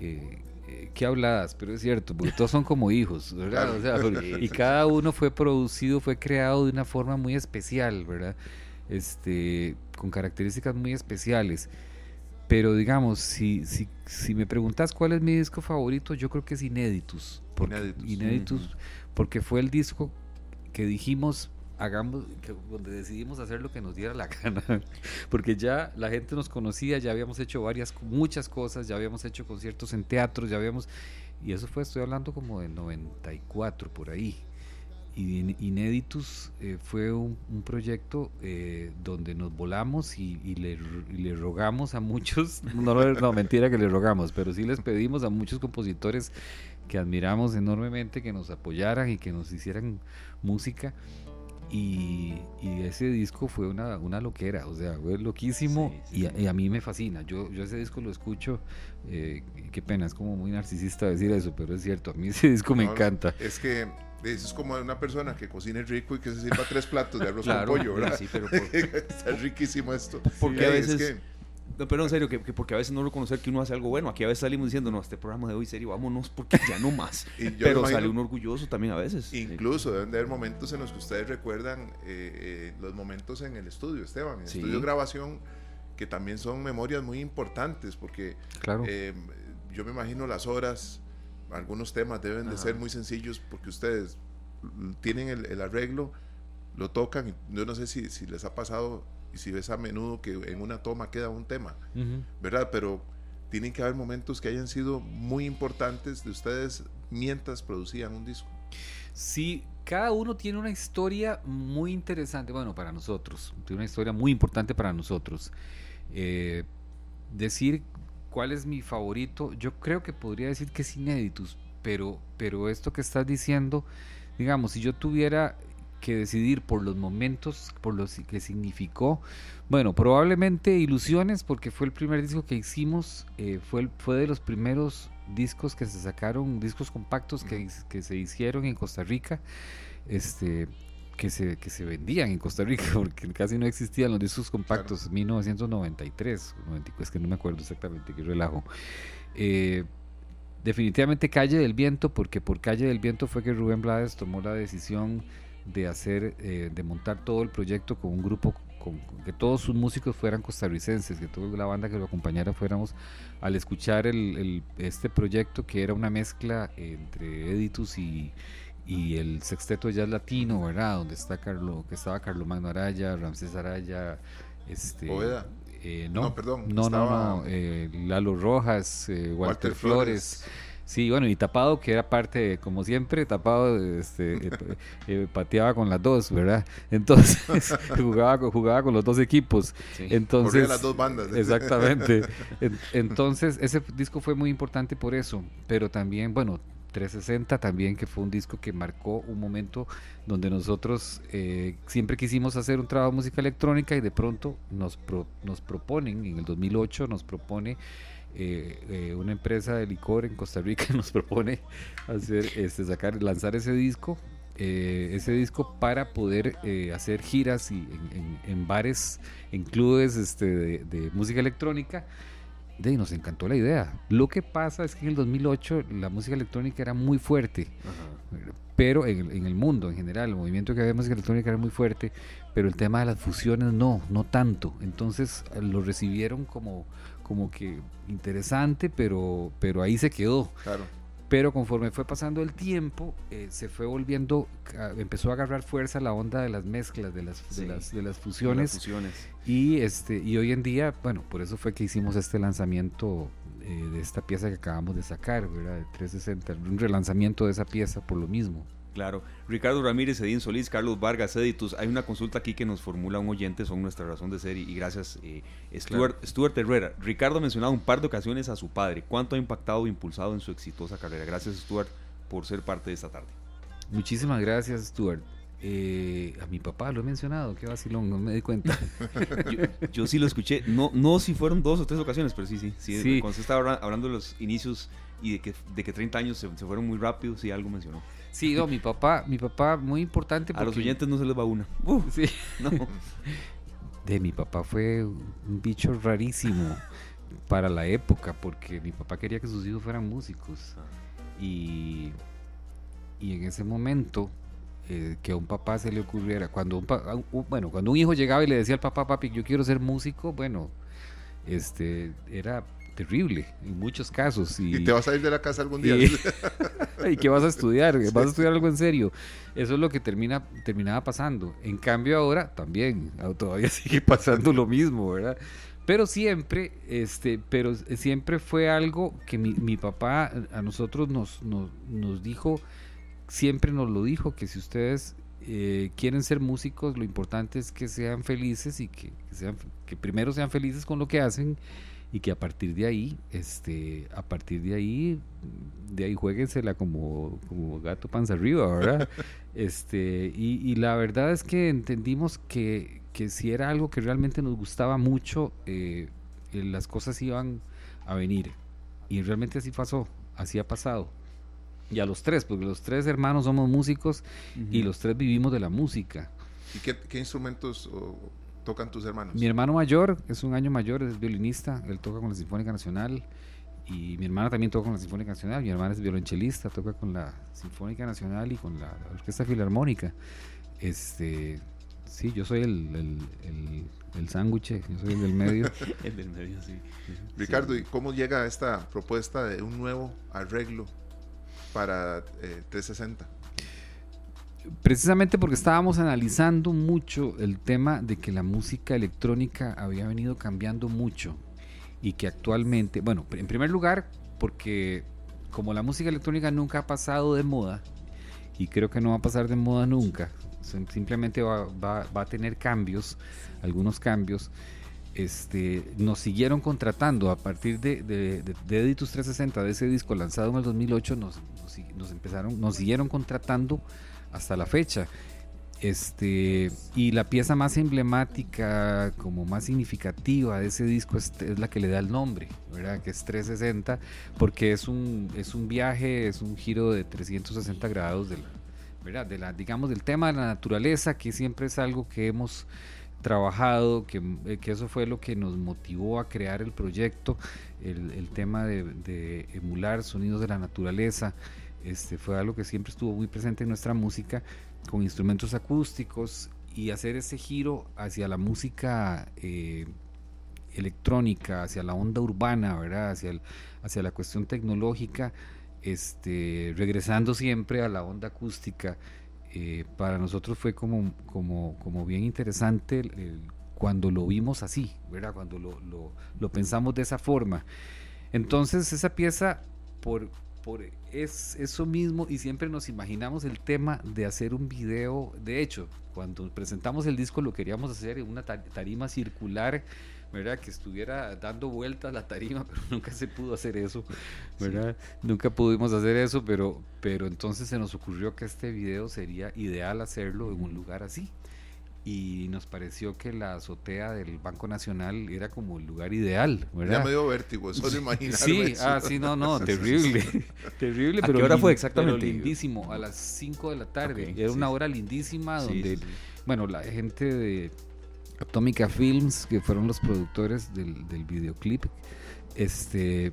Eh, eh, qué habladas, pero es cierto, porque todos son como hijos, ¿verdad? y cada uno fue producido, fue creado de una forma muy especial, ¿verdad? Este, con características muy especiales. Pero digamos, si, si, si me preguntas cuál es mi disco favorito, yo creo que es Inéditus. Porque, Inéditus, porque fue el disco que dijimos, hagamos, donde decidimos hacer lo que nos diera la gana, porque ya la gente nos conocía, ya habíamos hecho varias, muchas cosas, ya habíamos hecho conciertos en teatros, ya habíamos, y eso fue, estoy hablando como de 94 por ahí. Y Inéditus eh, fue un, proyecto eh, donde nos volamos y, le, le, rogamos a muchos, no, no mentira que le rogamos, pero sí les pedimos a muchos compositores que admiramos enormemente que nos apoyaran y que nos hicieran música y, ese disco fue una, una, loquera, o sea, fue loquísimo Y, a, mí me fascina. Yo, yo ese disco lo escucho, eh, qué pena, es como muy narcisista decir eso, pero es cierto, a mí ese disco me encanta. Es que es como una persona que cocina rico y que se sirva tres platos de arroz con pollo, ¿verdad? Sí, pero Está riquísimo esto. Porque a veces... No, pero en serio, que, porque a veces no reconocer que uno hace algo bueno. Aquí a veces salimos diciendo, no, este programa de hoy, serio, vámonos porque ya no más. pero sale uno orgulloso también a veces. Incluso deben de haber momentos en los que ustedes recuerdan eh, eh, los momentos en el estudio, Esteban, en el estudio de grabación, que también son memorias muy importantes porque claro. Eh, yo me imagino las horas, algunos temas deben de ser muy sencillos porque ustedes tienen el, el arreglo, lo tocan. Yo no sé si, si les ha pasado y si ves a menudo que en una toma queda un tema, ¿verdad? Pero tienen que haber momentos que hayan sido muy importantes de ustedes mientras producían un disco. Sí, cada uno tiene una historia muy interesante, bueno, para nosotros, tiene una historia muy importante para nosotros. Eh, decir cuál es mi favorito, yo creo que podría decir que es Inéditus, pero, pero esto que estás diciendo, digamos, si yo tuviera que decidir por los momentos, por lo que significó. Bueno, probablemente Ilusiones, porque fue el primer disco que hicimos, eh, fue, fue de los primeros discos que se sacaron, discos compactos que, que, se hicieron en Costa Rica, este, que, se, que se vendían en Costa Rica, porque casi no existían los discos compactos, 1993, es que no me acuerdo exactamente qué relajo. Eh, definitivamente Calle del Viento, porque por Calle del Viento fue que Rubén Blades tomó la decisión de hacer, eh, de montar todo el proyecto con un grupo, con, que todos sus músicos fueran costarricenses, que toda la banda que lo acompañara fuéramos, al escuchar el, este proyecto que era una mezcla entre Editus y, y el sexteto de jazz latino, ¿verdad? Donde está Carlo, que estaba Carlos Magno Araya, Ramsés Araya, este... Eh, no, perdón. No, no, no. Eh, Lalo Rojas, Walter, Flores Sí, bueno, y tapado, que era parte, como siempre, tapado, este, eh, eh, pateaba con las dos, ¿verdad? Entonces, jugaba, con, jugaba con los dos equipos. Entonces, las dos bandas. Exactamente. Entonces, ese disco fue muy importante por eso, pero también, bueno, 360 también, que fue un disco que marcó un momento donde nosotros eh, siempre quisimos hacer un trabajo de música electrónica y de pronto nos, nos proponen, en el 2008 nos propone eh, eh, una empresa de licor en Costa Rica nos propone hacer, este, sacar, lanzar ese disco, eh, ese disco para poder hacer giras y en, bares, en clubes este, de, música electrónica. De nos encantó la idea. Lo que pasa es que en el 2008 la música electrónica era muy fuerte, pero en, el mundo en general, el movimiento que había de música electrónica era muy fuerte, pero el tema de las fusiones no, no tanto. Entonces lo recibieron como, como que interesante, pero, pero ahí se quedó. Claro. Pero conforme fue pasando el tiempo, eh, se fue volviendo, empezó a agarrar fuerza la onda de las mezclas, de las, de las, de las fusiones. Y, este, y hoy en día, bueno, por eso fue que hicimos este lanzamiento eh, de esta pieza que acabamos de sacar, ¿verdad? De 360, un relanzamiento de esa pieza por lo mismo. Claro. Ricardo Ramírez, Edín Solís, Carlos Vargas, Editus. Hay una consulta aquí que nos formula un oyente, son nuestra razón de ser y, gracias. Eh, Stuart, Herrera. Ricardo ha mencionado un par de ocasiones a su padre. ¿Cuánto ha impactado o impulsado en su exitosa carrera? Gracias, Stuart, por ser parte de esta tarde. Muchísimas gracias, Stuart. Eh, a mi papá lo he mencionado, qué vacilón, no me di cuenta. yo, sí lo escuché, no, no si fueron dos o tres ocasiones, pero sí, sí. sí, Cuando se estaba hablando de los inicios y de que, de que 30 años se, se fueron muy rápido, sí, algo mencionó. Sí, no, mi papá, mi papá muy importante. A los oyentes no se les va una. sí. No. De mi papá fue un bicho rarísimo para la época, porque mi papá quería que sus hijos fueran músicos. Y, y en ese momento, eh, que a un papá se le ocurriera, cuando un, bueno, cuando un hijo llegaba y le decía al papá, papi, yo quiero ser músico, bueno, este, era terrible en muchos casos. Y, te vas a ir de la casa algún día. Y, qué vas a estudiar? ¿Vas a estudiar algo en serio? Eso es lo que termina, terminaba pasando. En cambio ahora también, todavía sigue pasando lo mismo, ¿verdad? Pero siempre, este, pero siempre fue algo que mi, mi papá a nosotros nos, nos, nos, dijo, siempre nos lo dijo, que si ustedes eh, quieren ser músicos, lo importante es que sean felices y que, sean, que primero sean felices con lo que hacen y que a partir de ahí, este, a parir de ahí, de ahí jueguensela como, como gato panza arriba, ¿verdad? este, y, la verdad es que entendimos que, que, si era algo que realmente nos gustaba mucho, eh, eh, las cosas iban a venir. Y realmente así pasó, así ha pasado. Y a los tres, porque los tres hermanos somos músicos y los tres vivimos de la música. ¿Y qué, qué instrumentos tocan tus hermanos? Mi hermano mayor es un año mayor, es violinista, él toca con la Sinfónica Nacional y mi hermana también toca con la Sinfónica Nacional, mi hermana es violonchelista, toca con la Sinfónica Nacional y con la Orquesta Filarmónica. Este, sí, yo soy el, el, el, sándwich, yo soy el del medio. el del medio, sí. Ricardo, ¿y cómo llega esta propuesta de un nuevo arreglo para eh, 360? Precisamente porque estábamos analizando mucho el tema de que la música electrónica había venido cambiando mucho y que actualmente, bueno, en primer lugar, porque como la música electrónica nunca ha pasado de moda, y creo que no va a pasar de moda nunca, simplemente va, a tener cambios, algunos cambios, este, nos siguieron contratando a partir de, de, de, Editus 360, de ese disco lanzado en el 2008, nos, nos, empezaron, nos siguieron contratando hasta la fecha. Este, y la pieza más emblemática, como más significativa de ese disco es, la que le da el nombre, ¿verdad? Que es 360, porque es un, es un viaje, es un giro de 360 grados de ¿verdad? De la, digamos, del tema de la naturaleza, que siempre es algo que hemos trabajado, que, eh, que eso fue lo que nos motivó a crear el proyecto, el, tema de emular sonidos de la naturaleza. Este, fue algo que siempre estuvo muy presente en nuestra música, con instrumentos acústicos y hacer ese giro hacia la música eh, electrónica, hacia la onda urbana, ¿verdad? Hacia, la cuestión tecnológica, este, regresando siempre a la onda acústica. Eh, para nosotros fue como, bien interesante cuando lo vimos así, ¿verdad? Cuando lo, lo pensamos de esa forma. Entonces esa pieza, por, por es eso mismo y siempre nos imaginamos el tema de hacer un video. De hecho, cuando presentamos el disco lo queríamos hacer en una tarima circular, ¿verdad? Que estuviera dando vueltas la tarima, pero nunca se pudo hacer eso, ¿verdad? Nunca pudimos hacer eso, pero, pero entonces se nos ocurrió que este video sería ideal hacerlo en un lugar así y nos pareció que la azotea del Banco Nacional era como el lugar ideal, ¿verdad? Ya me dio vértigo, solo imaginarme Sí, ah, sí, no, no, terrible, terrible, pero qué hora fue exactamente? lindísimo, a las 5 de la tarde, era una hora lindísima donde, bueno, la gente de Atómica Films, que fueron los productores del, del videoclip, este,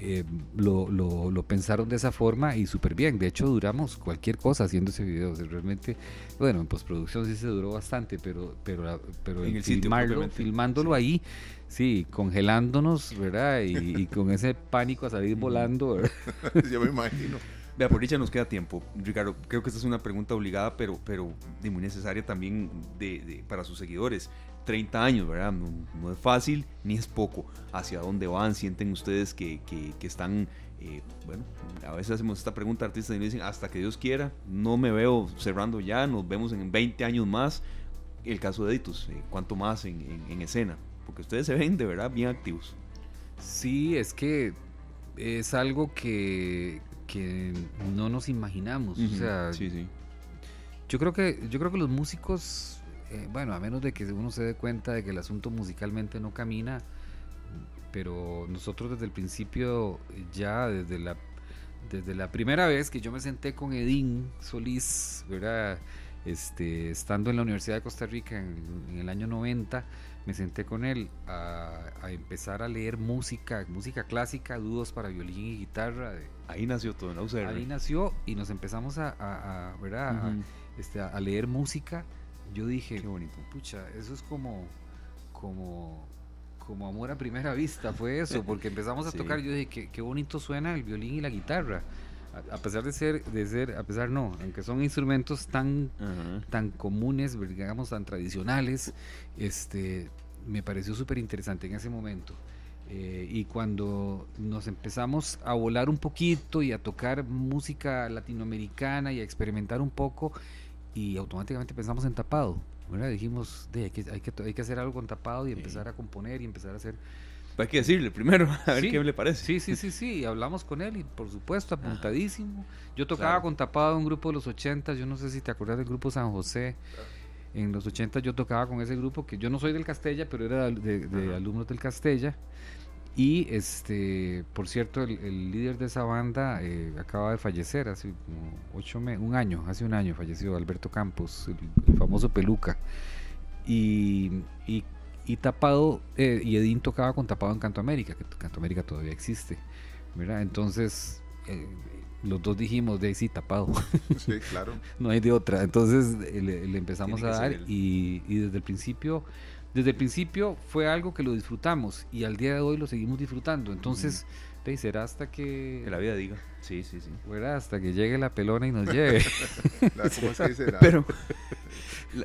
eh, lo, lo, pensaron de esa forma y súper bien. De hecho, duramos cualquier cosa haciendo ese video. realmente, bueno, en postproducción sí se duró bastante, pero, pero, pero en el filmarlo, filmándolo ahí, sí, congelándonos, ¿verdad? Y, con ese pánico a salir volando. Yo me imagino. Vea, por dicha nos queda tiempo. Ricardo, creo que esta es una pregunta obligada, pero, pero muy necesaria también de, para sus seguidores. 30 años, ¿verdad? No, es fácil ni es poco. ¿Hacia dónde van? ¿Sienten ustedes que, que, están, eh, bueno, a veces hacemos esta pregunta a artistas y dicen, hasta que Dios quiera, no me veo cerrando ya, nos vemos en 20 años más. El caso de Editus, eh, ¿cuánto más en, en, escena? Porque ustedes se ven de verdad bien activos. Sí, es que es algo que, que no nos imaginamos. O sea, sí, sí. Yo creo que, yo creo que los músicos eh, bueno, a menos de que uno se dé cuenta de que el asunto musicalmente no camina, pero nosotros desde el principio, ya desde la, desde la primera vez que yo me senté con Edín Solís, ¿verdad? Este, estando en la Universidad de Costa Rica en, el año 90, me senté con él a, empezar a leer música, música clásica, dudos para violín y guitarra. ahí nació todo, ¿no? Ahí nació y nos empezamos a, ¿verdad? este, a leer música yo dije, Qué bonito. pucha, eso es como, como, como amor a primera vista, fue eso, porque empezamos a tocar, yo dije, qué, bonito suena el violín y la guitarra. A, pesar de ser, de ser, a pesar no, aunque son instrumentos tan, tan comunes, digamos, tan tradicionales, este, me pareció súper interesante en ese momento. Eh, y cuando nos empezamos a volar un poquito y a tocar música latinoamericana y a experimentar un poco, y automáticamente pensamos en tapado. ¿verdad? Dijimos, de, hay, que, hay, que, hay que hacer algo con tapado y empezar a componer y empezar a hacer... Hay que decirle primero, a ver qué le parece. Sí, sí, sí, sí, hablamos con él y por supuesto, apuntadísimo. Yo tocaba con tapado en un grupo de los 80, yo no sé si te acuerdas del grupo San José. En los 80 yo tocaba con ese grupo, que yo no soy del Castella, pero era de alumnos del Castella. Y este, por cierto, el, líder de esa banda eh, acaba de fallecer hace como ocho meses, un año, hace un año falleció Alberto Campos, el, famoso peluca. Y, y, tapado, eh, y Edín tocaba con tapado en Canto América, que Canto América todavía existe. ¿verdad? Entonces, eh, los dos dijimos de sí, tapado. Sí, claro. no hay de otra. Entonces le, empezamos a dar y, y desde el principio desde el principio fue algo que lo disfrutamos y al día de hoy lo seguimos disfrutando. Entonces, será hasta que... Que la vida diga. Sí, sí, sí. Fuera hasta que llegue la pelona y nos lleve. la, ¿Cómo se dice? Pero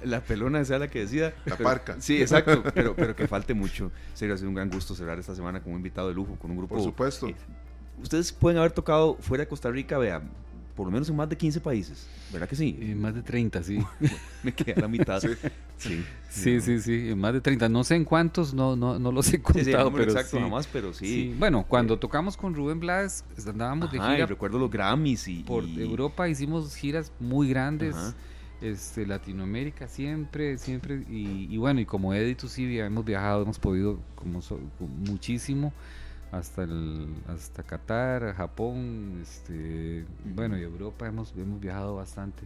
la, pelona sea la que decida. La parca. Sí, exacto. Pero, pero que falte mucho. Serio, ha sido un gran gusto cerrar esta semana como invitado de lujo con un grupo. Por supuesto. ustedes pueden haber tocado fuera de Costa Rica, vean por lo menos en más de 15 países, ¿verdad que sí? En más de 30, sí. Me quedé a la mitad. sí. Sí. sí, sí, en más de 30. No sé en cuántos, no, no, no los he contado, pero exacto, sí. pero sí. Bueno, cuando tocamos con Rubén Blas, andábamos de gira. recuerdo los Grammys y... Por Europa hicimos giras muy grandes. Este, Latinoamérica siempre, siempre, y, bueno, y como Edith sí hemos viajado, hemos podido como muchísimo hasta el hasta Qatar, Japón, este, bueno, y Europa hemos hemos viajado bastante.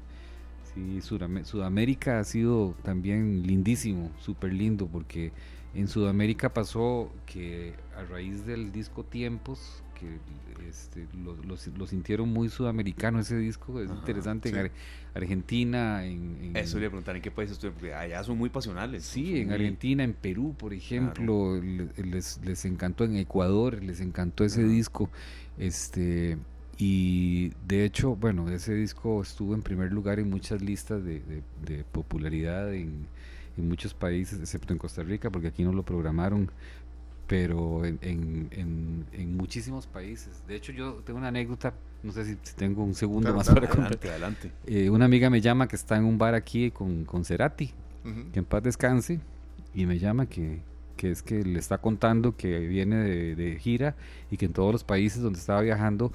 Sí, Sudamérica ha sido también lindísimo, súper lindo, porque en Sudamérica pasó que a raíz del disco Tiempos, que este, lo, sintieron muy sudamericano ese disco, es interesante. En Argentina, en, Eso le voy a preguntar, ¿en qué países estuvieron? Porque allá son muy pasionales. Sí, en Argentina, en Perú, por ejemplo, les, les, encantó, en Ecuador les encantó ese disco. Este y de hecho, bueno, ese disco estuvo en primer lugar en muchas listas de, de popularidad en, en muchos países, excepto en Costa Rica, porque aquí no lo programaron pero en, en, en, muchísimos países. De hecho, yo tengo una anécdota, no sé si tengo un segundo más para contar. Adelante, eh, una amiga me llama que está en un bar aquí con, con Cerati, que en paz descanse, y me llama que, que es que le está contando que viene de, de, gira y que en todos los países donde estaba viajando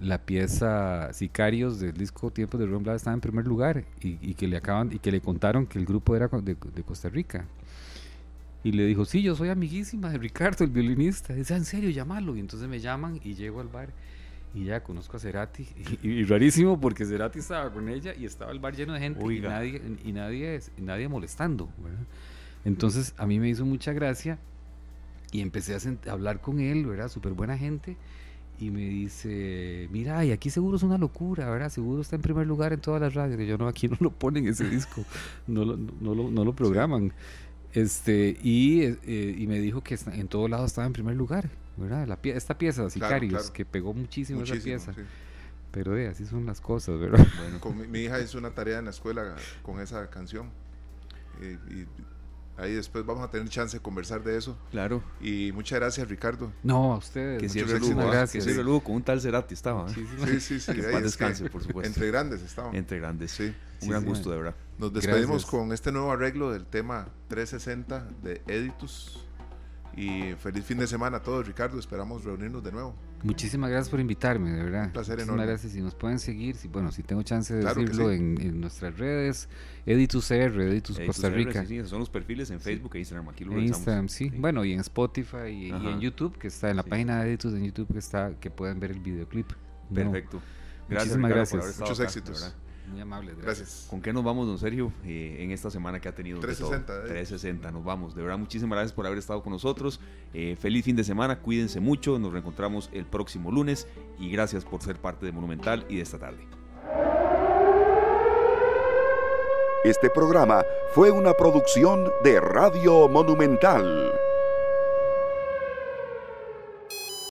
la pieza Sicarios del disco Tiempos de Ron Blas estaba en primer lugar y, y, que le acaban y que le contaron que el grupo era de, de Costa Rica y le dijo, sí, yo soy amiguísima de Ricardo, el violinista. dice, ah, en serio, llámalo. Y entonces me llaman y llego al bar y ya conozco a Cerati. Y, rarísimo porque Cerati estaba con ella y estaba el bar lleno de gente y nadie, y nadie, nadie molestando. Entonces a mí me hizo mucha gracia Y empecé a, hablar con él, ¿verdad? Súper buena gente. Y me dice, mira, y aquí seguro es una locura, ¿verdad? Seguro está en primer lugar en todas las radios. Y yo, no, aquí no lo ponen ese disco, no lo, no, lo, no lo programan. Este, y, eh, y, me dijo que en todo lado estaba en primer lugar, ¿verdad? La esta pieza, Sicarios, que pegó muchísimo, esa pieza. Pero eh, así son las cosas, ¿verdad? Bueno, mi, hija hizo una tarea en la escuela con esa canción. y Ahí después vamos a tener chance de conversar de eso. Claro. Y muchas gracias, Ricardo. No, a ustedes. Que cierre lujo. Gracias. Que lujo con un tal Cerati estaba. Sí, sí, sí. sí, que descanse, por supuesto. Entre grandes estaban. Entre grandes. Sí. Un gran gusto, de verdad. Nos despedimos con este nuevo arreglo del tema 360 de Editus. Y feliz fin de semana a todos, Ricardo. Esperamos reunirnos de nuevo. Muchísimas gracias por invitarme, de verdad. Un placer Muchísimas gracias. Si nos pueden seguir, si, bueno, si tengo chance de decirlo en, nuestras redes, Editus CR, Editus, Costa Rica. sí, son los perfiles en Facebook e Instagram. Aquí lo Instagram, sí. Bueno, y en Spotify y, en YouTube, que está en la página de Editus en YouTube, que está que pueden ver el videoclip. Perfecto. Gracias, Muchísimas gracias. Muchos éxitos. Muy amable, gracias. ¿Con qué nos vamos, don Sergio, eh, en esta semana que ha tenido? 360. 360, nos vamos. De verdad, muchísimas gracias por haber estado con nosotros. Eh, feliz fin de semana, cuídense mucho. Nos reencontramos el próximo lunes y gracias por ser parte de Monumental y de esta tarde. Este programa fue una producción de Radio Monumental.